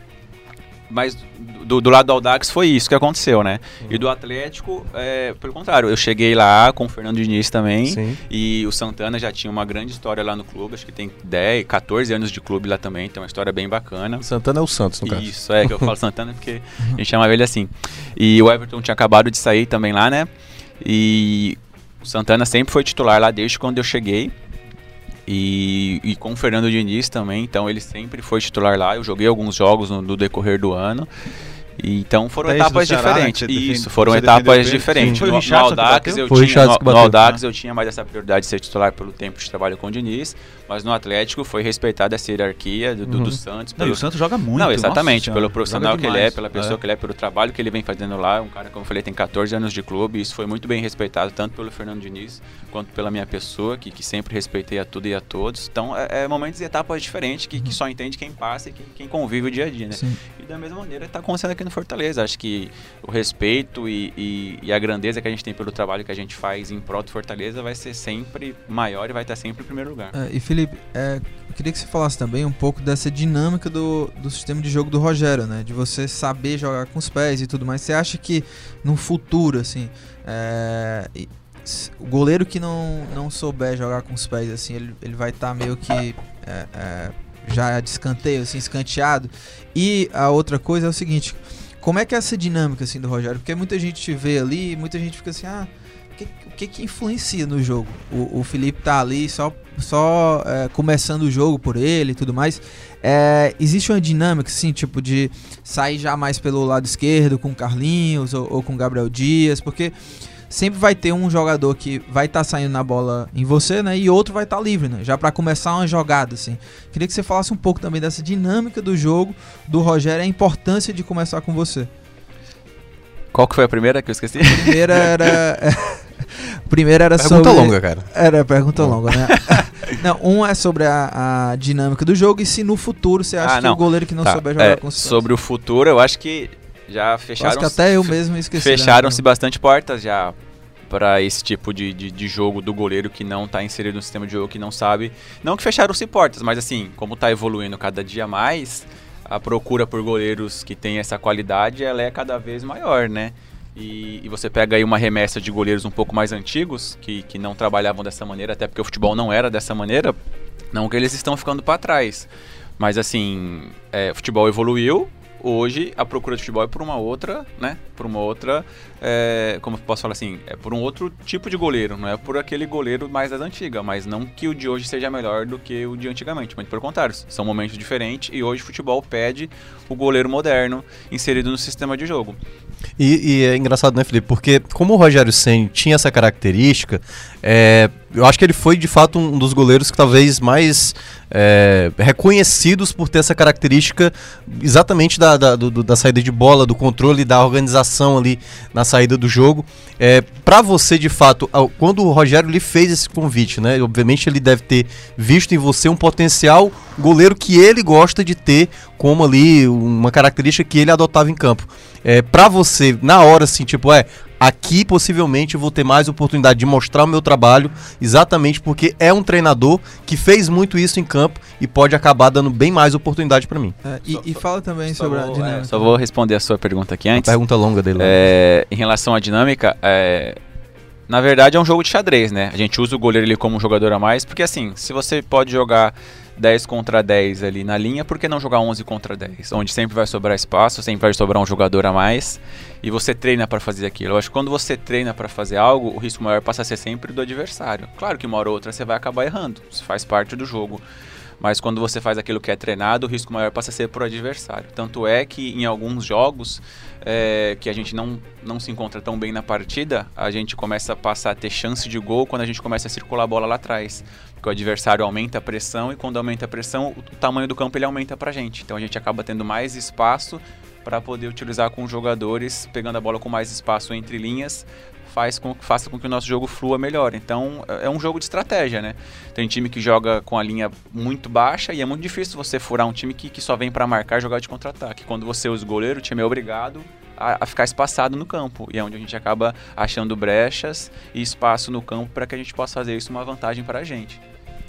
Mas do, do, lado do Audax foi isso que aconteceu, né? Uhum. E do Atlético, é, pelo contrário, eu cheguei lá com o Fernando Diniz também. Sim. E o Santana já tinha uma grande história lá no clube, acho que tem 10, 14 anos de clube lá também, tem uma história bem bacana. Santana é o Santos, no caso. Isso, é que eu falo Santana porque a gente chama ele assim. E o Everton tinha acabado de sair também lá, né? E o Santana sempre foi titular lá desde quando eu cheguei. E, e com o Fernando Diniz também, então ele sempre foi titular lá. Eu joguei alguns jogos no, no decorrer do ano. Então foram Até etapas Ceará, diferentes. Defende, isso, foram etapas diferentes. No, no, Audax, eu tinha, no, no Audax eu tinha mais essa prioridade de ser titular pelo tempo de trabalho com o Diniz, mas no Atlético foi respeitada essa hierarquia do, uhum. do Santos. Pelo... Não, o Santos joga muito. Não, exatamente, pelo profissional que ele é, pela pessoa é. que ele é, pelo trabalho que ele vem fazendo lá. Um cara, como eu falei, tem 14 anos de clube e isso foi muito bem respeitado, tanto pelo Fernando Diniz quanto pela minha pessoa, que, que sempre respeitei a tudo e a todos. Então, é, é momentos e etapas diferentes que, que uhum. só entende quem passa e quem, quem convive o dia a dia, né? Sim. E da mesma maneira está acontecendo aqui no Fortaleza. Acho que o respeito e, e, e, a grandeza que a gente tem pelo trabalho que a gente faz em prol do Fortaleza vai ser sempre maior e vai estar sempre em primeiro lugar. É, e Felipe, é, queria que você falasse também um pouco dessa dinâmica do, do sistema de jogo do Rogério, né? De você saber jogar com os pés e tudo mais. Você acha que no futuro, assim, é, o goleiro que não, não souber jogar com os pés, assim, ele, ele vai estar tá meio que é, é, já de escanteio, assim, escanteado. E a outra coisa é o seguinte, como é que é essa dinâmica, assim, do Rogério? Porque muita gente te vê ali, muita gente fica assim, ah, que, o que, que influencia no jogo? O, o Felipe tá ali só, só é, começando o jogo por ele e tudo mais. É, existe uma dinâmica, assim, tipo, de sair já mais pelo lado esquerdo com o Carlinhos ou, ou com o Gabriel Dias, porque sempre vai ter um jogador que vai estar tá saindo na bola em você, né? E outro vai estar tá livre, né? Já para começar uma jogada, assim. Queria que você falasse um pouco também dessa dinâmica do jogo do Rogério e a importância de começar com você. Qual que foi a primeira que eu esqueci? A primeira era. primeira era pergunta sobre. Pergunta longa, cara. Era pergunta longa, né? não, um é sobre a, a, dinâmica do jogo e se no futuro você acha ah, que o goleiro que não tá, souber jogar é, com Sobre o futuro, eu acho que já fecharam. Acho que até eu mesmo esqueci. Né? Fecharam-se bastante portas já para esse tipo de, de, de, jogo do goleiro que não está inserido no sistema de jogo, que não sabe. Não que fecharam-se portas, mas assim, como está evoluindo cada dia mais, a procura por goleiros que têm essa qualidade ela é cada vez maior, né? E, e, você pega aí uma remessa de goleiros um pouco mais antigos, que, que não trabalhavam dessa maneira, até porque o futebol não era dessa maneira, não que eles estão ficando para trás. Mas assim, é, o futebol evoluiu, hoje a procura de futebol é por uma outra, né? Por uma outra, é, como posso falar assim, é por um outro tipo de goleiro, não é por aquele goleiro mais das antigas, mas não que o de hoje seja melhor do que o de antigamente, muito pelo contrário, são momentos diferentes e hoje o futebol pede o goleiro moderno inserido no sistema de jogo. E, e é engraçado, né, Felipe? Porque como o Rogério Senna tinha essa característica, é, eu acho que ele foi de fato um dos goleiros que talvez mais é, reconhecidos por ter essa característica exatamente da, da, do, da saída de bola, do controle, da organização ali na saída do jogo. É, para você, de fato, quando o Rogério lhe fez esse convite, né? Obviamente ele deve ter visto em você um potencial goleiro que ele gosta de ter como ali uma característica que ele adotava em campo. É, para você, na hora, assim, tipo, é, aqui possivelmente eu vou ter mais oportunidade de mostrar o meu trabalho, exatamente porque é um treinador que fez muito isso em campo e pode acabar dando bem mais oportunidade para mim. É, e, e, fala também sobre vou, a dinâmica. É, só vou responder a sua pergunta aqui antes. Uma pergunta longa dele. É, em relação à dinâmica, é, na verdade é um jogo de xadrez, né? A gente usa o goleiro ali como um jogador a mais, porque assim, se você pode jogar 10 contra 10 ali na linha, por que não jogar 11 contra 10? Onde sempre vai sobrar espaço, sempre vai sobrar um jogador a mais e você treina para fazer aquilo. Eu acho que quando você treina para fazer algo, o risco maior passa a ser sempre do adversário. Claro que uma hora ou outra você vai acabar errando, isso faz parte do jogo. Mas quando você faz aquilo que é treinado, o risco maior passa a ser para o adversário. Tanto é que em alguns jogos é, que a gente não, não se encontra tão bem na partida, a gente começa a passar a ter chance de gol quando a gente começa a circular a bola lá atrás. Porque o adversário aumenta a pressão e quando aumenta a pressão, o tamanho do campo ele aumenta para a gente. Então a gente acaba tendo mais espaço para poder utilizar com os jogadores, pegando a bola com mais espaço entre linhas, faz com, faça com que o nosso jogo flua melhor. Então é um jogo de estratégia, né? Tem time que joga com a linha muito baixa e é muito difícil você furar um time que, que só vem para marcar e jogar de contra-ataque. Quando você usa o goleiro, o time é obrigado a, a, ficar espaçado no campo. E é onde a gente acaba achando brechas e espaço no campo para que a gente possa fazer isso uma vantagem para a gente.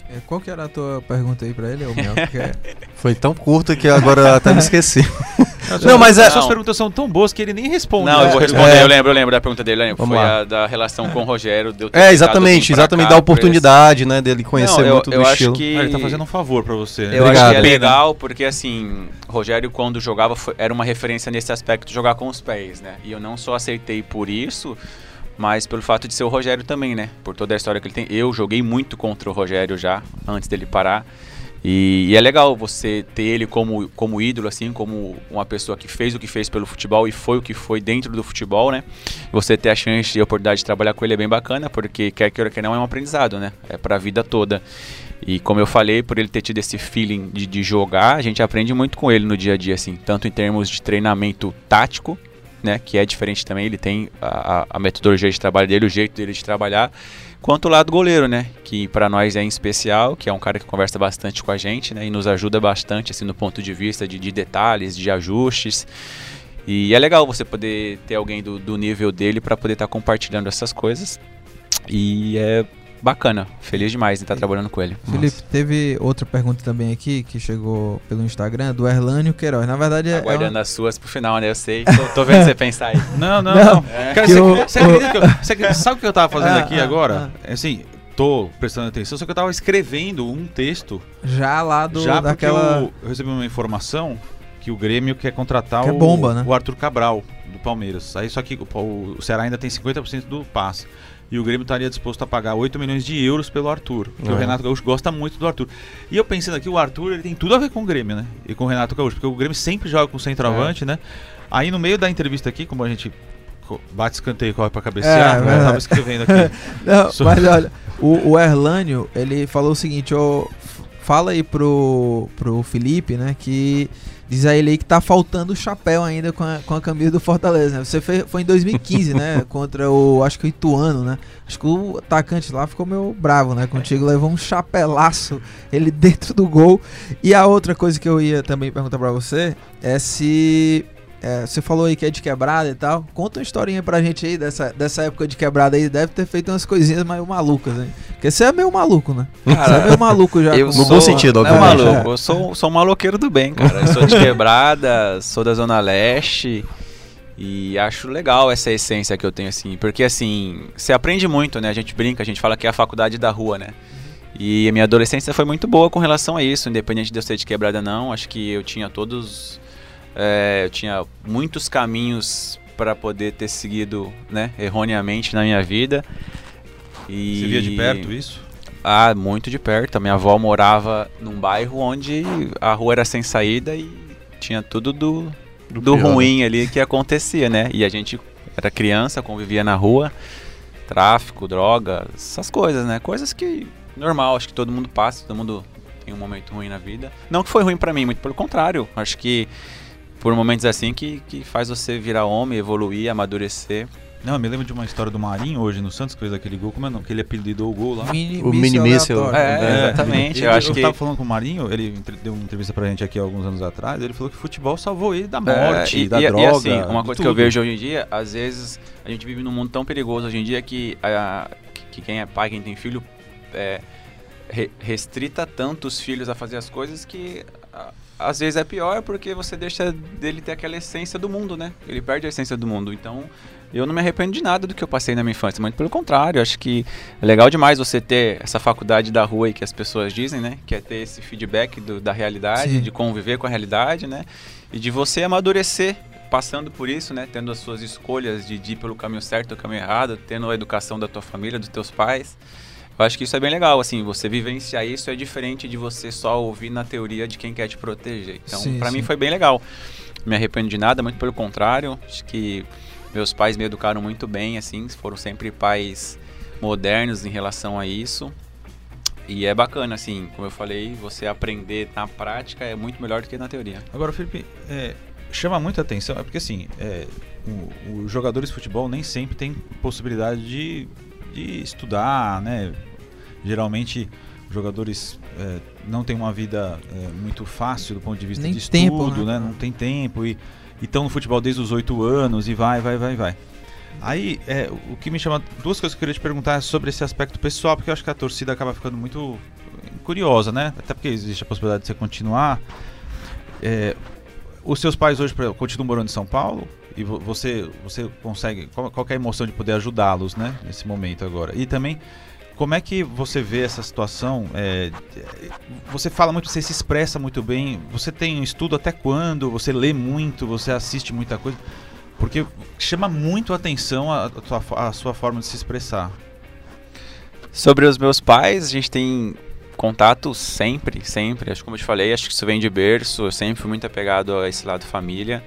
É, qual que era a tua pergunta aí pra ele, Mel? É... Foi tão curto que agora até me esqueci. Não, não mas é, suas perguntas são tão boas que ele nem responde. Não, eu vou responder. É. Eu lembro, eu lembro da pergunta dele. Lembro, foi lá. a da relação com o Rogério. é, exatamente, exatamente. Da oportunidade, né, dele conhecer não, eu, muito eu do acho estilo. Que... Ah, ele tá fazendo um favor pra você. Eu Obrigado. acho que é legal, porque assim, Rogério quando jogava foi, era uma referência nesse aspecto de jogar com os pés, né? E eu não só aceitei por isso, mas pelo fato de ser o Rogério também, né? Por toda a história que ele tem. Eu joguei muito contra o Rogério já, antes dele parar. E, e, é legal você ter ele como, como ídolo, assim, como uma pessoa que fez o que fez pelo futebol e foi o que foi dentro do futebol, né? Você ter a chance e a oportunidade de trabalhar com ele é bem bacana, porque quer que que não é um aprendizado, né? É pra vida toda. E como eu falei, por ele ter tido esse feeling de, de jogar, a gente aprende muito com ele no dia a dia, assim, tanto em termos de treinamento tático, né, que é diferente também, ele tem a, a, metodologia de trabalho dele, o jeito dele de trabalhar, quanto o lado goleiro, né, que para nós é em especial, que é um cara que conversa bastante com a gente, né, e nos ajuda bastante assim no ponto de vista de, de detalhes, de ajustes. E é legal você poder ter alguém do, do nível dele para poder estar tá compartilhando essas coisas. E é bacana. Feliz demais de estar trabalhando com ele. Felipe, Nossa. teve outra pergunta também aqui que chegou pelo Instagram do Erlânio Queiroz. Na verdade é. Aguardando é uma... as suas pro final, né? Eu sei. Tô, tô vendo você pensar aí. Não, não, não. não. É. Cara, você, eu, você, acredita que eu, você, sabe o que eu tava fazendo ah, aqui ah, agora? Ah. Assim, tô prestando atenção, só que eu tava escrevendo um texto. Já lá do. Já daquela... eu, eu recebi uma informação que o Grêmio quer contratar que é bomba, o, né? o Arthur Cabral, do Palmeiras. Aí só que o, o Ceará ainda tem 50% do passe e o Grêmio estaria disposto a pagar 8 milhões de euros pelo Arthur. Porque o Renato Gaúcho gosta muito do Arthur. E eu pensando aqui, o Arthur ele tem tudo a ver com o Grêmio, né? E com o Renato Gaúcho, porque o Grêmio sempre joga com centroavante, é. né? Aí no meio da entrevista aqui, como a gente bate escanteio e corre pra cabecear, é, eu tava escrevendo aqui. Não, Mas olha, o, o Erlânio, ele falou o seguinte, ó, fala aí pro, pro Felipe, né, que Diz a ele aí que tá faltando o chapéu ainda com a, com a camisa do Fortaleza. Né? Você foi, foi em 2015, né? Contra o, acho que o Ituano, né? Acho que o atacante lá ficou meio bravo, né? Contigo levou um chapelaço, ele dentro do gol. E a outra coisa que eu ia também perguntar para você é se é, você falou aí que é de quebrada e tal. Conta uma historinha pra gente aí dessa, dessa época de quebrada aí. Deve ter feito umas coisinhas meio malucas, hein? Porque você é meio maluco, né? Cara, você é meio maluco já. Eu no bom sentido, não é maluco. Eu sou, sou um maloqueiro do bem, cara. Eu sou de quebrada, sou da Zona Leste. E acho legal essa essência que eu tenho, assim. Porque, assim, você aprende muito, né? A gente brinca, a gente fala que é a faculdade da rua, né? E a minha adolescência foi muito boa com relação a isso, independente de eu ser de quebrada não. Acho que eu tinha todos é, eu tinha muitos caminhos para poder ter seguido né, erroneamente na minha vida. E... Você via de perto isso? Ah, muito de perto. A minha avó morava num bairro onde a rua era sem saída e tinha tudo do, do, do pior, ruim né? ali que acontecia, né? E a gente era criança, convivia na rua, tráfico, droga, essas coisas, né? Coisas que normal, acho que todo mundo passa, todo mundo tem um momento ruim na vida. Não que foi ruim para mim, muito pelo contrário. Acho que por momentos assim que, que faz você virar homem, evoluir, amadurecer. Não, eu me lembro de uma história do Marinho hoje no Santos, que fez aquele gol. Como é não? Que ele apelidou o gol lá. Mini, O mini míssil. aleatório. É, exatamente. Ele- eu acho eu que. tava falando com o Marinho, ele deu uma entrevista pra gente aqui alguns anos atrás. Ele falou que o futebol salvou ele da É, morte, e, da e- droga. E assim, uma coisa que eu tudo. vejo hoje em dia, às vezes a gente vive num mundo tão perigoso hoje em dia que, a- que quem é pai, quem tem filho, é, re- restrita tanto os filhos a fazer as coisas que às vezes é pior porque você deixa dele ter aquela essência do mundo, né? Ele perde a essência do mundo. Então, eu não me arrependo de nada do que eu passei na minha infância, muito pelo contrário, acho que é legal demais você ter essa faculdade da rua aí que as pessoas dizem, né? Que é ter esse feedback do- da realidade, Sim. de conviver com a realidade, né? E de você amadurecer passando por isso, né? Tendo as suas escolhas de, de ir pelo caminho certo ou caminho errado, tendo a educação da tua família, dos teus pais. Eu acho que isso é bem legal, assim, você vivenciar isso é diferente de você só ouvir na teoria de quem quer te proteger. Então, sim. mim foi bem legal. Não me arrependo de nada, muito pelo contrário. Acho que meus pais me educaram muito bem, assim, foram sempre pais modernos em relação a isso. E é bacana, assim, como eu falei, você aprender na prática é muito melhor do que na teoria. Agora, Felipe, é, chama muita atenção, é porque assim, é, os jogadores de futebol nem sempre têm possibilidade de, de estudar, né? Geralmente, jogadores é, não têm uma vida é, muito fácil do ponto de vista Nem de estudo, tempo, né? né? Não tem tempo e estão no futebol desde os oito anos e vai, vai, vai, vai. Aí, é, o que me chama. Duas coisas que eu queria te perguntar é sobre esse aspecto pessoal, porque eu acho que a torcida acaba ficando muito curiosa, né? Até porque existe a possibilidade de você continuar. É, os seus pais hoje continuam morando em São Paulo e vo- você você consegue qual, qual é a emoção de poder ajudá-los, né? Nesse momento agora. E também como é que você vê essa situação? É, você fala muito, você se expressa muito bem. Você tem um estudo até quando? Você lê muito? Você assiste muita coisa? Porque chama muito a atenção a, a a sua forma de se expressar. Sobre os meus pais, a gente tem contato sempre, sempre. Acho que como eu te falei, acho que isso vem de berço. Eu sempre fui muito apegado a esse lado família.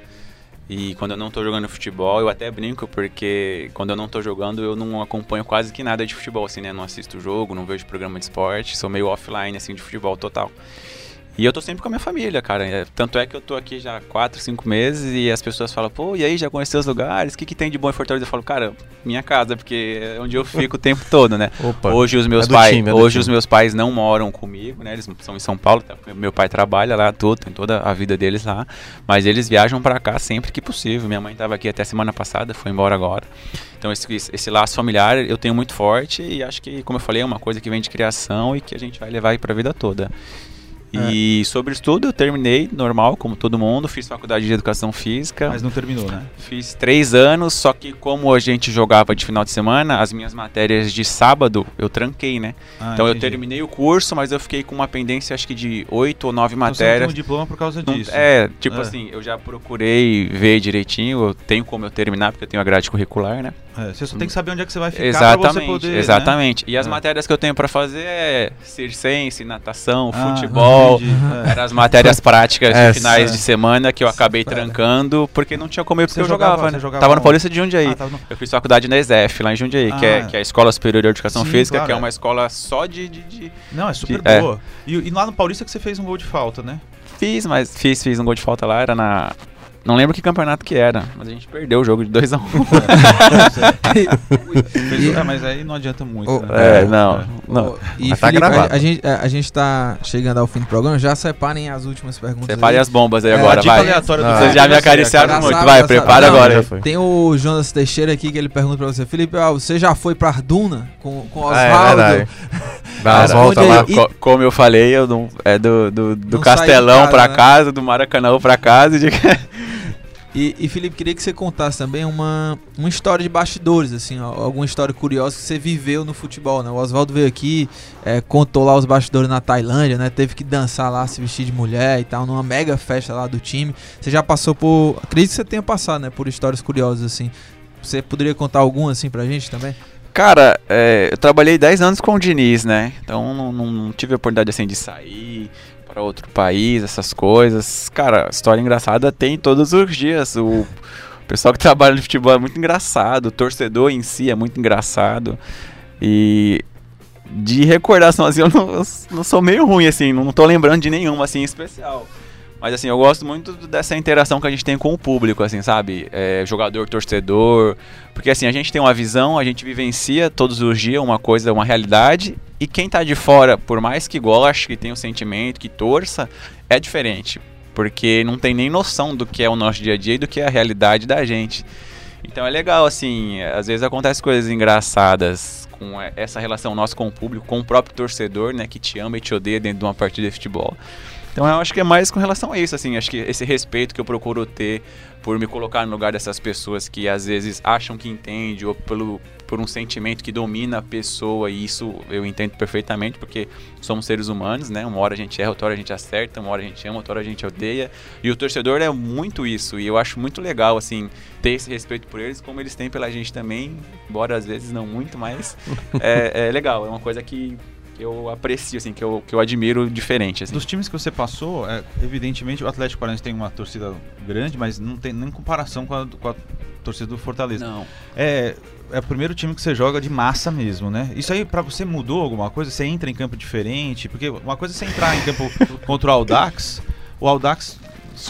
E quando eu não tô jogando futebol, eu até brinco, porque quando eu não tô jogando, eu não acompanho quase que nada de futebol, assim, né? Não assisto jogo, não vejo programa de esporte, sou meio offline, assim, de futebol total. E eu tô sempre com a minha família, cara. É, tanto é que eu tô aqui já há 4, 5 meses e as pessoas falam, pô, e aí, já conheceu os lugares? O que, que tem de bom em Fortaleza? Eu falo, cara, minha casa, porque é onde eu fico o tempo todo, né? Opa. Hoje os meus É pais, time, é hoje time. os meus pais não moram comigo, né? Eles são em São Paulo, tá? meu pai trabalha lá, tudo, tem toda a vida deles lá, mas eles viajam pra cá sempre que possível. Minha mãe tava aqui até semana passada, foi embora agora. Então esse, esse laço familiar eu tenho muito forte e acho que, como eu falei, é uma coisa que vem de criação e que a gente vai levar aí pra vida toda. E sobre estudo, eu terminei normal, como todo mundo, fiz faculdade de educação física. Mas não terminou, né? Fiz três anos, só que como a gente jogava de final de semana, as minhas matérias de sábado eu tranquei, né? Ah, então eu entendi. terminei o curso, mas eu fiquei com uma pendência acho que de oito ou nove Então você não matérias. um diploma por causa Não- disso. é, tipo É. assim, eu já procurei ver direitinho, eu tenho como eu terminar, porque eu tenho a grade curricular, né? É, você só tem que saber onde é que você vai ficar pra Exatamente, você poder. né? exatamente. E as É. matérias que eu tenho pra fazer é circense, natação, Ah, futebol. Entendi. É. Eram as matérias práticas Essa. de finais de semana que eu acabei trancando, porque não tinha como ir, porque Você eu jogava- jogava, né? jogava Tava no onde? Paulista de Jundiaí. Ah, tava no- Eu fiz faculdade na ESEF, lá em Jundiaí, que, é, Ah. que é a Escola Superior de Educação Sim, Física, claro, que é é. uma escola só de... de- de- Não, é super É. boa. E, e lá no Paulista que você fez um gol de falta, né? Fiz, mas fiz, fiz um gol de falta lá, era na... Não lembro que campeonato que era, mas a gente perdeu o jogo de 2x1. Fez- é, mas aí não adianta muito. Oh, né? É, não, não. Ô, E Mas tá Felipe, a, gravado. a gente, a, a gente tá chegando ao fim do programa, já separem as últimas perguntas. Separe aí. as bombas aí É, agora, dica vai. aleatória do Não. Vocês já me acariciaram Já muito, sabe, vai, prepara Não, agora. já aí. foi. Tem o Jonas Teixeira aqui que ele pergunta pra você, Felipe, ah, você já foi pra Arduna com, com Ah, é Oswaldo? Responde voltas aí. lá. E- Co- como eu falei, eu não, é do, do, do Castelão casa, pra né? casa, do Maracanã pra casa. e De... E, e, Felipe, queria que você contasse também uma, uma história de bastidores, assim, alguma história curiosa que você viveu no futebol, né? O Oswaldo veio aqui, é, contou lá os bastidores na Tailândia, né? Teve que dançar lá, se vestir de mulher e tal, numa mega festa lá do time. Você já passou por. Acredito que você tenha passado, né? Por histórias curiosas, assim. Você poderia contar alguma, assim, pra gente também? Cara, é, eu trabalhei 10 anos com o Diniz, né? Então não, não- não tive a oportunidade assim de sair para outro país, essas coisas. Cara, história engraçada tem todos os dias. O pessoal que trabalha no futebol é muito engraçado, o torcedor em si é muito engraçado. E de recordação assim, eu não, eu não sou meio ruim assim, não tô lembrando de nenhuma assim especial. Mas assim, eu gosto muito dessa interação que a gente tem com o público, assim, sabe? É, jogador, torcedor. Porque assim, a gente tem uma visão, a gente vivencia todos os dias uma coisa, uma realidade. E quem tá de fora, por mais que goste, que tenha um sentimento, que torça, é diferente. Porque não tem nem noção do que é o nosso dia a dia e do que é a realidade da gente. Então é legal, assim, às vezes acontecem coisas engraçadas com essa relação nossa com o público, com o próprio torcedor, né, que te ama e te odeia dentro de uma partida de futebol. Então eu acho que é mais com relação a isso, assim, acho que esse respeito que eu procuro ter por me colocar no lugar dessas pessoas que às vezes acham que entende ou pelo por um sentimento que domina a pessoa e isso eu entendo perfeitamente porque somos seres humanos, né? Uma hora a gente erra, outra hora a gente acerta, uma hora a gente ama, outra hora a gente odeia. E o torcedor é muito isso e eu acho muito legal assim ter esse respeito por eles, como eles têm pela gente também, embora às vezes não muito, mas é, é legal, é uma coisa que que eu aprecio, assim, que eu, que eu admiro diferente. Assim. Dos times que você passou, é, evidentemente o Atlético Paranaense tem uma torcida grande, mas não tem nem comparação com a, com a torcida do Fortaleza. Não. É, é o primeiro time que você joga de massa mesmo, né? Isso aí para você mudou alguma coisa? Você entra em campo diferente? Porque uma coisa é você entrar em campo contra o Audax, o Audax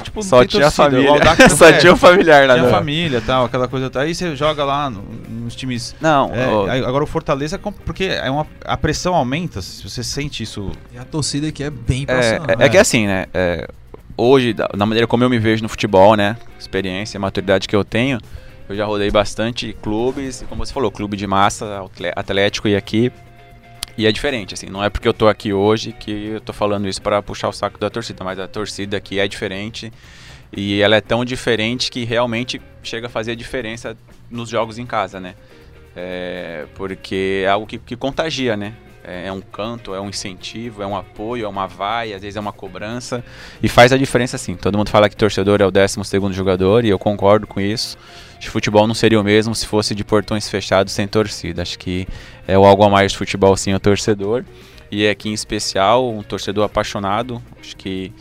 Tipo, só tinha torcida. família. O só tinha o familiar lá. Tinha família tal, aquela coisa. Aí você joga lá no, nos times. Não. É, Agora o Fortaleza, porque é uma, a pressão aumenta, se você sente isso. E a torcida aqui é bem é, é, é, que assim, né? É, hoje, da, maneira como eu me vejo no futebol, né? Experiência, maturidade que eu tenho, eu já rodei bastante clubes, como você falou, clube de massa, atlético e aqui. E é diferente, assim, não é porque eu tô aqui hoje que eu tô falando isso para puxar o saco da torcida, mas a torcida aqui é diferente e ela é tão diferente que realmente chega a fazer diferença nos jogos em casa, né? É, porque é algo que, que contagia, né? É, é, um canto, é um incentivo, é um apoio, é uma vaia, às vezes é uma cobrança e faz a diferença sim. Todo mundo fala que torcedor é o 12 segundo jogador e eu concordo com isso de futebol não seria o mesmo se fosse de portões fechados sem torcida. Acho que é algo a mais de futebol sim o torcedor. E é aqui em especial um torcedor apaixonado, acho que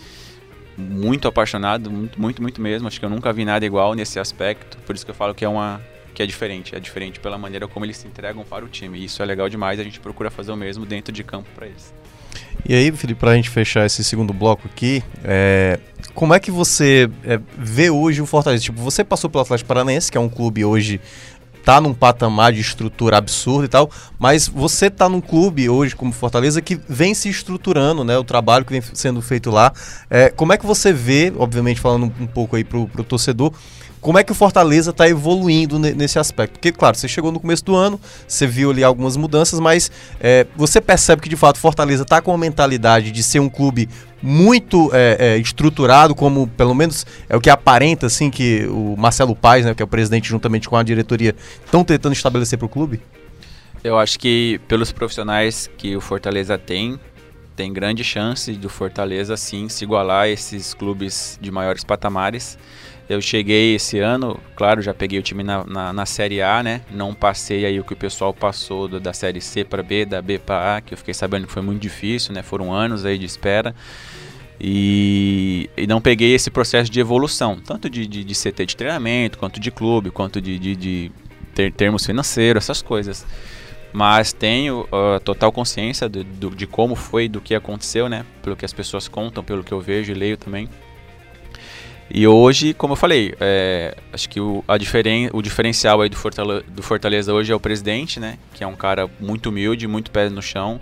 muito apaixonado, muito, muito, muito mesmo. Acho que eu nunca vi nada igual nesse aspecto. Por isso que eu falo que é uma que é diferente, é diferente pela maneira como eles se entregam para o time. E isso é legal demais, a gente procura fazer o mesmo dentro de campo para eles. E aí, Felipe, para a gente fechar esse segundo bloco aqui, é, como é que você é, vê hoje o Fortaleza? Tipo, você passou pelo Atlético Paranaense, que é um clube hoje tá num patamar de estrutura absurda e tal, mas você tá num clube hoje como Fortaleza que vem se estruturando, né? O trabalho que vem sendo feito lá. É, como é que você vê, obviamente falando um pouco aí pro, pro torcedor, como é que o Fortaleza está evoluindo nesse aspecto? Porque, claro, você chegou no começo do ano, você viu ali algumas mudanças, mas é, você percebe que de fato Fortaleza está com a mentalidade de ser um clube muito é, é, estruturado, como pelo menos é o que aparenta, assim, que o Marcelo Paes, né, que é o presidente, juntamente com a diretoria, estão tentando estabelecer para o clube? Eu acho que pelos profissionais que o Fortaleza tem, tem grande chance do Fortaleza sim se igualar a esses clubes de maiores patamares. Eu cheguei esse ano, claro, já peguei o time na, na, na, Série A, né? Não passei aí o que o pessoal passou do, da Série C para B, da B para A, que eu fiquei sabendo que foi muito difícil, né? Foram anos aí de espera. E, e não peguei esse processo de evolução, tanto de, de, de CT de treinamento, quanto de clube, quanto de, de, de ter, termos financeiros, essas coisas. Mas tenho uh, total consciência do, de como foi, do que aconteceu, né? Pelo que as pessoas contam, pelo que eu vejo e leio também. E hoje, como eu falei, é, acho que o, a diferen, o diferencial aí do Fortaleza, do Fortaleza hoje é o presidente, né? Que é um cara muito humilde, muito pé no chão,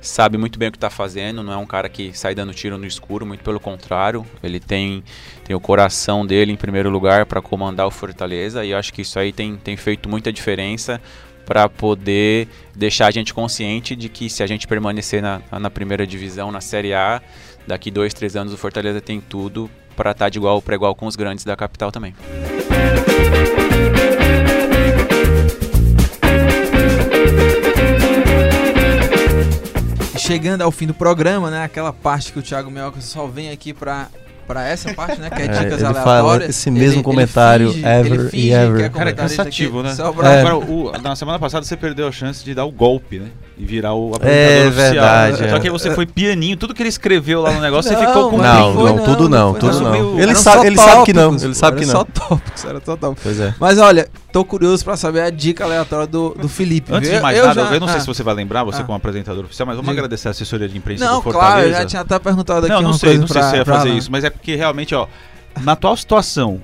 sabe muito bem o que está fazendo, não é um cara que sai dando tiro no escuro, muito pelo contrário. Ele tem, tem o coração dele em primeiro lugar para comandar o Fortaleza e acho que isso aí tem, tem feito muita diferença para poder deixar a gente consciente de que se a gente permanecer na, na primeira divisão, na Série A, daqui dois, três anos o Fortaleza tem tudo para estar tá de igual para igual com os grandes da capital também. Chegando ao fim do programa, né? Aquela parte que o Thiago Melca só vem aqui para para essa parte, né? Que é, é dicas ele aleatórias. Fala esse mesmo ele, comentário, ele finge, ever e ever. É Cara, é cansativo, né? Pra... É. Agora, o, na semana passada você perdeu a chance de dar o golpe, né? E virar o É apresentador oficial. verdade, Só é. que aí você foi pianinho, tudo que ele escreveu lá no negócio, Não, você ficou com Não, não, não, tudo não, não foi, tudo não. não. Ele sabe, ele sabe que não, ele sabe que não. só tópicos, era só tópicos. Pois é. Mas olha, tô curioso pra saber a dica aleatória do, do Felipe. Antes Eu- de mais eu nada, já- eu não sei ah. se você vai lembrar, você Ah. como apresentador oficial, mas vamos Diga. agradecer a assessoria de imprensa Não, do Fortaleza. claro, eu já tinha até perguntado aqui Não, não uma sei, coisa não sei pra- se você ia fazer isso, mas é porque realmente, ó, na atual situação,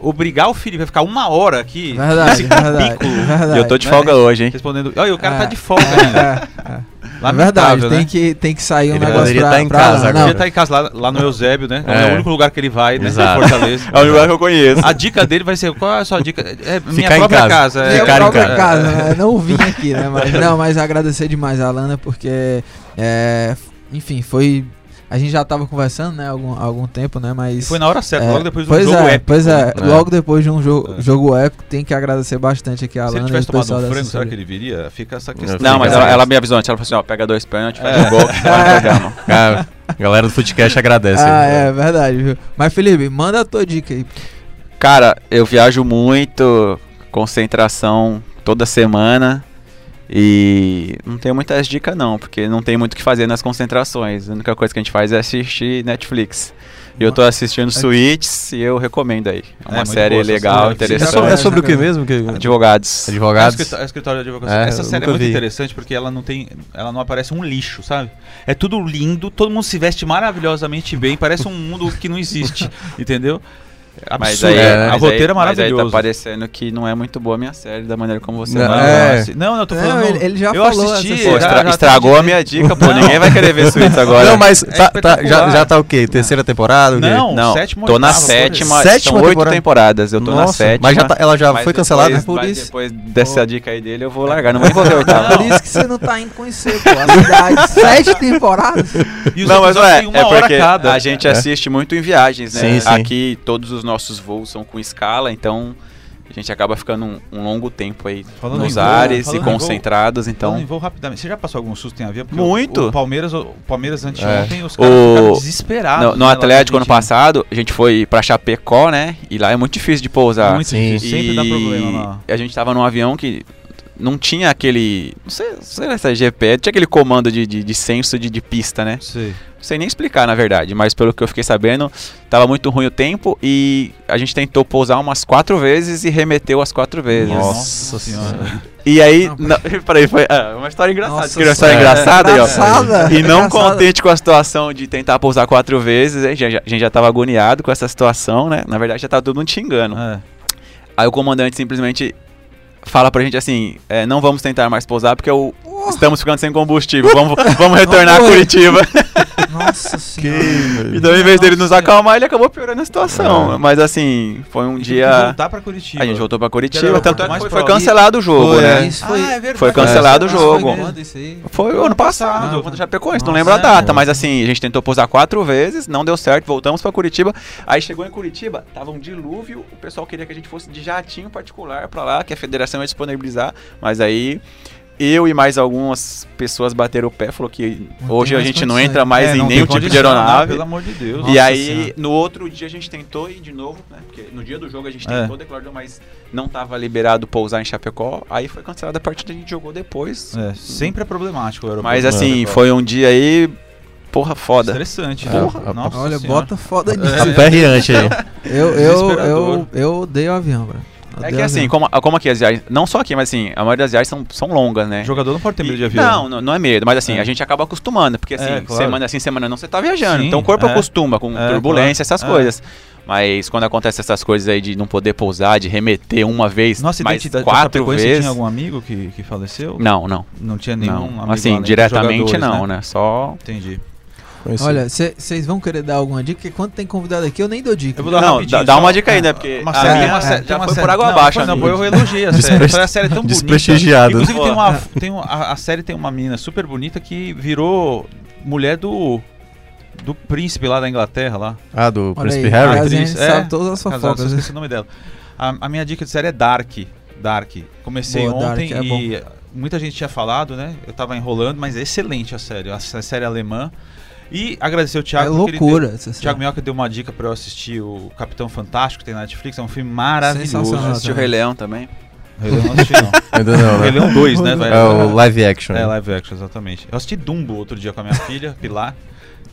obrigar o Felipe a ficar uma hora aqui Verdade, nesse verdade, capítulo verdade. E eu tô de folga hoje, hein? respondendo. Olha, o cara É, tá de folga ainda. É, é. É verdade, né? tem, que, tem que sair um Ele negócio poderia pra, tá em pra casa Alan. agora. Não, Podia estar em casa lá, lá no Eusébio, né? É. É. o único lugar que ele vai, né? Exato. Fortaleza. É o único lugar que eu conheço. A dica dele vai ser, qual é a sua dica? É minha Ficar em própria casa. casa. é. minha Ficar em própria casa. casa, né? Não vim aqui, né? Mas, não, mas agradecer demais a Alana, porque, é, enfim, foi... A gente já tava conversando, né, há algum, algum tempo, né, mas... Foi na hora certa, É, logo depois do pois jogo é, épico. Pois é, né? logo depois de um jogo, É. jogo épico, tem que agradecer bastante aqui a Se ele Alana e o tivesse tomado um frango, será que ele viria? Fica essa questão. Não, mas ela, ela me avisou antes. Ela falou assim: ó, pega dois pênaltis, faz É. um gol. Cara, a galera do Footcast agradece. Ah, é verdade, viu? Mas Felipe, manda a tua dica aí. Cara, eu viajo muito, concentração toda semana. E não tenho muitas dicas não, porque não tem muito o que fazer nas concentrações. A única coisa que a gente faz é assistir Netflix. E eu tô assistindo Suits e eu recomendo aí. É uma muito série legal, série. É, interessante. sobre, é sobre o que mesmo? Que... Advogados. É Advogados? escritório, é escritório de advocacia. É, Essa série é muito vi. interessante porque ela não tem, ela não aparece um lixo, sabe? É tudo lindo, todo mundo se veste maravilhosamente bem, parece um mundo que não existe, entendeu? Mas Absurdo. aí, É, a mas roteiro aí, é Mas aí tá parecendo que não é muito boa a minha série, da maneira como você Não, vai. é. não, não, eu tô Não, falando. ele- ele já eu falou assisti, essa Pô, já- estra- já estragou assisti. a minha dica, pô. Ninguém vai querer ver Suits agora. Não, mas É tá- tá- já, já tá o quê? Terceira temporada? o quê? Não, Não, sétima, tô na oitava, sétima, Sétima são oito temporada? temporadas, eu tô na Nossa, sétima. Mas já tá- ela já mas foi depois- cancelada? por mas isso- depois dessa dica aí dele, eu vou largar, não vou envolver oitava. Por isso que você não tá indo conhecer, pô, a cidade. Sete temporadas. Não, mas episódios é, é porque a gente assiste muito em viagens, né? Sim, sim. Aqui todos os nossos voos são com escala, então a gente acaba ficando um, um longo tempo aí Falando nos em voo, ares e em voo, concentrados, Então, então... vou rapidamente. Você já passou algum susto em avião? Porque Muito. O, o Palmeiras, o Palmeiras anteontem, os O- caras ficaram desesperados. No, no né, Atlético ano passado, a gente foi pra Chapecó, né? E lá é muito difícil de pousar. Muito Sim. difícil, sempre dá problema lá. E a gente tava num avião que não tinha aquele. Não sei, não sei se é GPS, tinha aquele comando de, de, de senso de, de pista, né? Sei. Não sei nem explicar, na verdade, mas pelo que eu fiquei sabendo, tava muito ruim o tempo e a gente tentou pousar umas quatro vezes e remeteu as quatro vezes. Nossa senhora. E aí, Não, não, peraí, foi ah, uma história engraçada. Nossa uma história senhora. engraçada aí, ó. Engraçada, E não engraçada. contente com a situação de tentar pousar quatro vezes, a gente já, a gente já tava agoniado com essa situação, né? Na verdade, já tava todo mundo xingando. É. Aí o comandante simplesmente fala pra gente assim: é, não vamos tentar mais pousar porque o- estamos ficando sem combustível. Vamos, vamos retornar a. Curitiba. Nossa senhora. então, em vez dele nos acalmar, ele acabou piorando a situação. Mas assim, foi um dia. que voltar pra Curitiba. A gente voltou pra Que Curitiba, o tanto é que foi, foi cancelado o jogo, Foi, né? é. Isso foi, Ah, é verdade. Foi cancelado o Isso jogo. Foi? Foi o ano passado, Ah, contra Chapecoense, não lembro a é, data, mas assim, a gente tentou pousar quatro vezes, não deu certo, voltamos pra Curitiba. Aí chegou em Curitiba, tava um dilúvio, o pessoal queria que a gente fosse de jatinho particular pra lá, que a federação ia disponibilizar, mas aí eu e mais algumas pessoas bateram o pé, falou que Não hoje a gente não entra mais É, em não nenhum tipo de aeronave. Pelo amor de Deus. E aí, Senhora. no outro dia a gente tentou ir de novo, né? Porque no dia do jogo a gente É. tentou, declarou, mas não tava liberado pousar em Chapecó. Aí foi cancelada a partida, a gente jogou depois. É, sempre é problemático o aeroporto. Mas assim, Aeroporto. foi um dia aí, porra, foda. Estressante. Porra. né? Nossa Olha, Senhora. bota foda nisso. É. Aperreante aí. Eu, eu, eu, eu odeio avião, bro. É que assim, como, como aqui as viagens, não só aqui, mas assim, a maioria das viagens são, são longas, né? O jogador não pode ter medo de avião. Não, não, não é medo, mas assim, É. a gente acaba acostumando, porque assim, É, claro. semana sim, semana não, você tá viajando. Sim, então o corpo é. acostuma com É, turbulência, claro. essas É. coisas. Mas quando acontece essas coisas aí de não poder pousar, de remeter uma vez, Nossa, mais identidade quatro Chapecoense, Você vezes. tinha algum amigo que, que faleceu? Não, não. Não tinha nenhum não. amigo Assim, diretamente jogadores, não, né? Só. Entendi. Olha, vocês vão querer dar alguma dica? Porque quando tem convidado aqui, eu nem dou dica. Eu vou dar Não, dá, dá uma dica aí, né? Porque Uma a série, minha tem uma série, já uma foi série. por água não, abaixo. Foi, não, eu elogiei a série. Foi a série tão bonita. Desprestigiado. Inclusive tem uma, tem uma a, a série tem uma menina super bonita que virou mulher do do príncipe lá da Inglaterra lá. Ah, do Olha Príncipe aí, Harry? a Atriz, é, sabe todas as fofocas. né? esqueci o nome dela. A, a minha dica de série é Dark. Dark. Comecei Boa, ontem Dark, é e muita gente tinha falado, né? Eu tava enrolando, mas é excelente a série. A, sé- série alemã. E agradecer o É Thiago. ele loucura. deu-. Thiago Minhoca deu uma dica pra eu assistir o Capitão Fantástico, que tem na Netflix. É um filme maravilhoso. Assistiu o Rei Leão também. Rei Leão não assisti, não. Ainda não, Rei né? Leão 2, né? vai- É o live action. É, né? live action, exatamente. Eu assisti Dumbo outro dia com a minha filha, Pilar,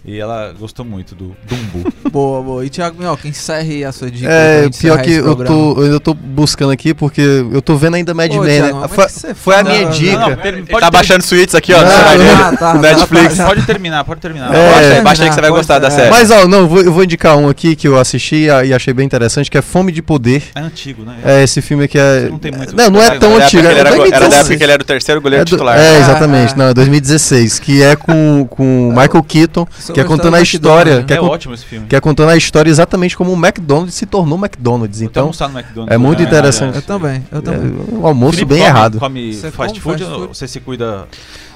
e ela gostou muito do Dumbo. Boa, boa. E Thiago Minhoca, encerre a sua dica. É, pior que eu tô, eu ainda tô buscando aqui porque eu tô vendo ainda Mad Ô, Men, Thiago, né? Foi, você foi a minha Não, dica. não, Ele Pode tá ter- baixando suítes aqui, ó, Não. Ah, tá, Netflix. tá, tá. pode terminar, pode terminar. É. Baixa aí, baixa aí que você vai gostar da é. série. Mas ó, não, vou- eu vou indicar um aqui que eu assisti e e achei bem interessante, que é Fome de Poder. É antigo, né? É esse filme que é. Não tem muito- Não, não é tão Era antigo. é era, era da 2016. época que ele era o terceiro goleiro É, titular. é, exatamente. Não, é 2016. Que é com, com Michael Keaton, que é contando a história do história. McDonald's, Que é, É con- ótimo esse filme. que é contando a história exatamente como o McDonald's se tornou McDonald's. Então, McDonald's. é muito né? interessante. Eu também, eu também. é um almoço Felipe bem come- errado. Come Você fast food fast ou food? você se cuida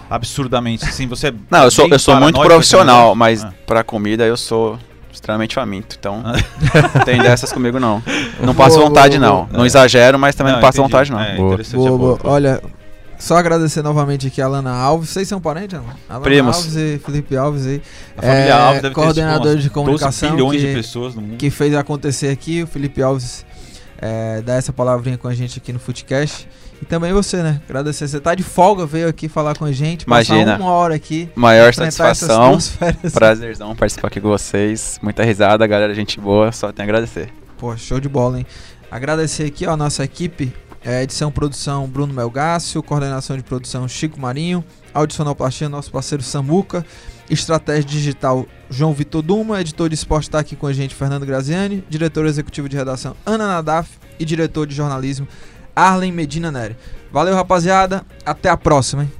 absurdamente? Assim, você é Não, eu sou, eu sou muito profissional, negócio? mas Ah. pra comida eu sou extremamente faminto. Então, Ah. não tem dessas comigo não. Não passo Boa, vontade boa, não. boa. Não É. exagero, mas também não, passo entendi. vontade não. É, Boa, é boa. boa. Olha, só agradecer novamente aqui a Alana Alves. Vocês são parentes, Alana? Alana Primos. Alves e Felipe Alves aí. A família É, Alves deve ter coordenador umas de comunicação 12 bilhões que- de pessoas no mundo. que fez acontecer aqui. O Felipe Alves é, dá essa palavrinha com a gente aqui no Footcast. E também você, né? Agradecer. Você tá de folga, veio aqui falar com a gente. Imagina. uma hora aqui. Maior satisfação. Prazerzão participar aqui com vocês. Muita risada, galera, gente boa. Só tenho a agradecer. Pô, show de bola, hein? Agradecer aqui ó, a nossa equipe. É, edição produção Bruno Melgácio, coordenação de produção Chico Marinho, audicionoplastia nosso parceiro Samuca, estratégia digital João Vitor Duma, editor de esporte está aqui com a gente Fernando Graziani, diretor executivo de redação Ana Nadaf e diretor de jornalismo Arlen Medina Neri. Valeu rapaziada, até a próxima, hein?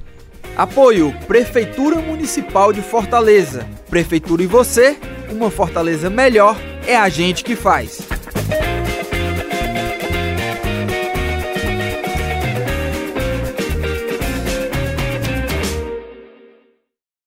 Apoio Prefeitura Municipal de Fortaleza. Prefeitura e você, uma Fortaleza melhor é a gente que faz.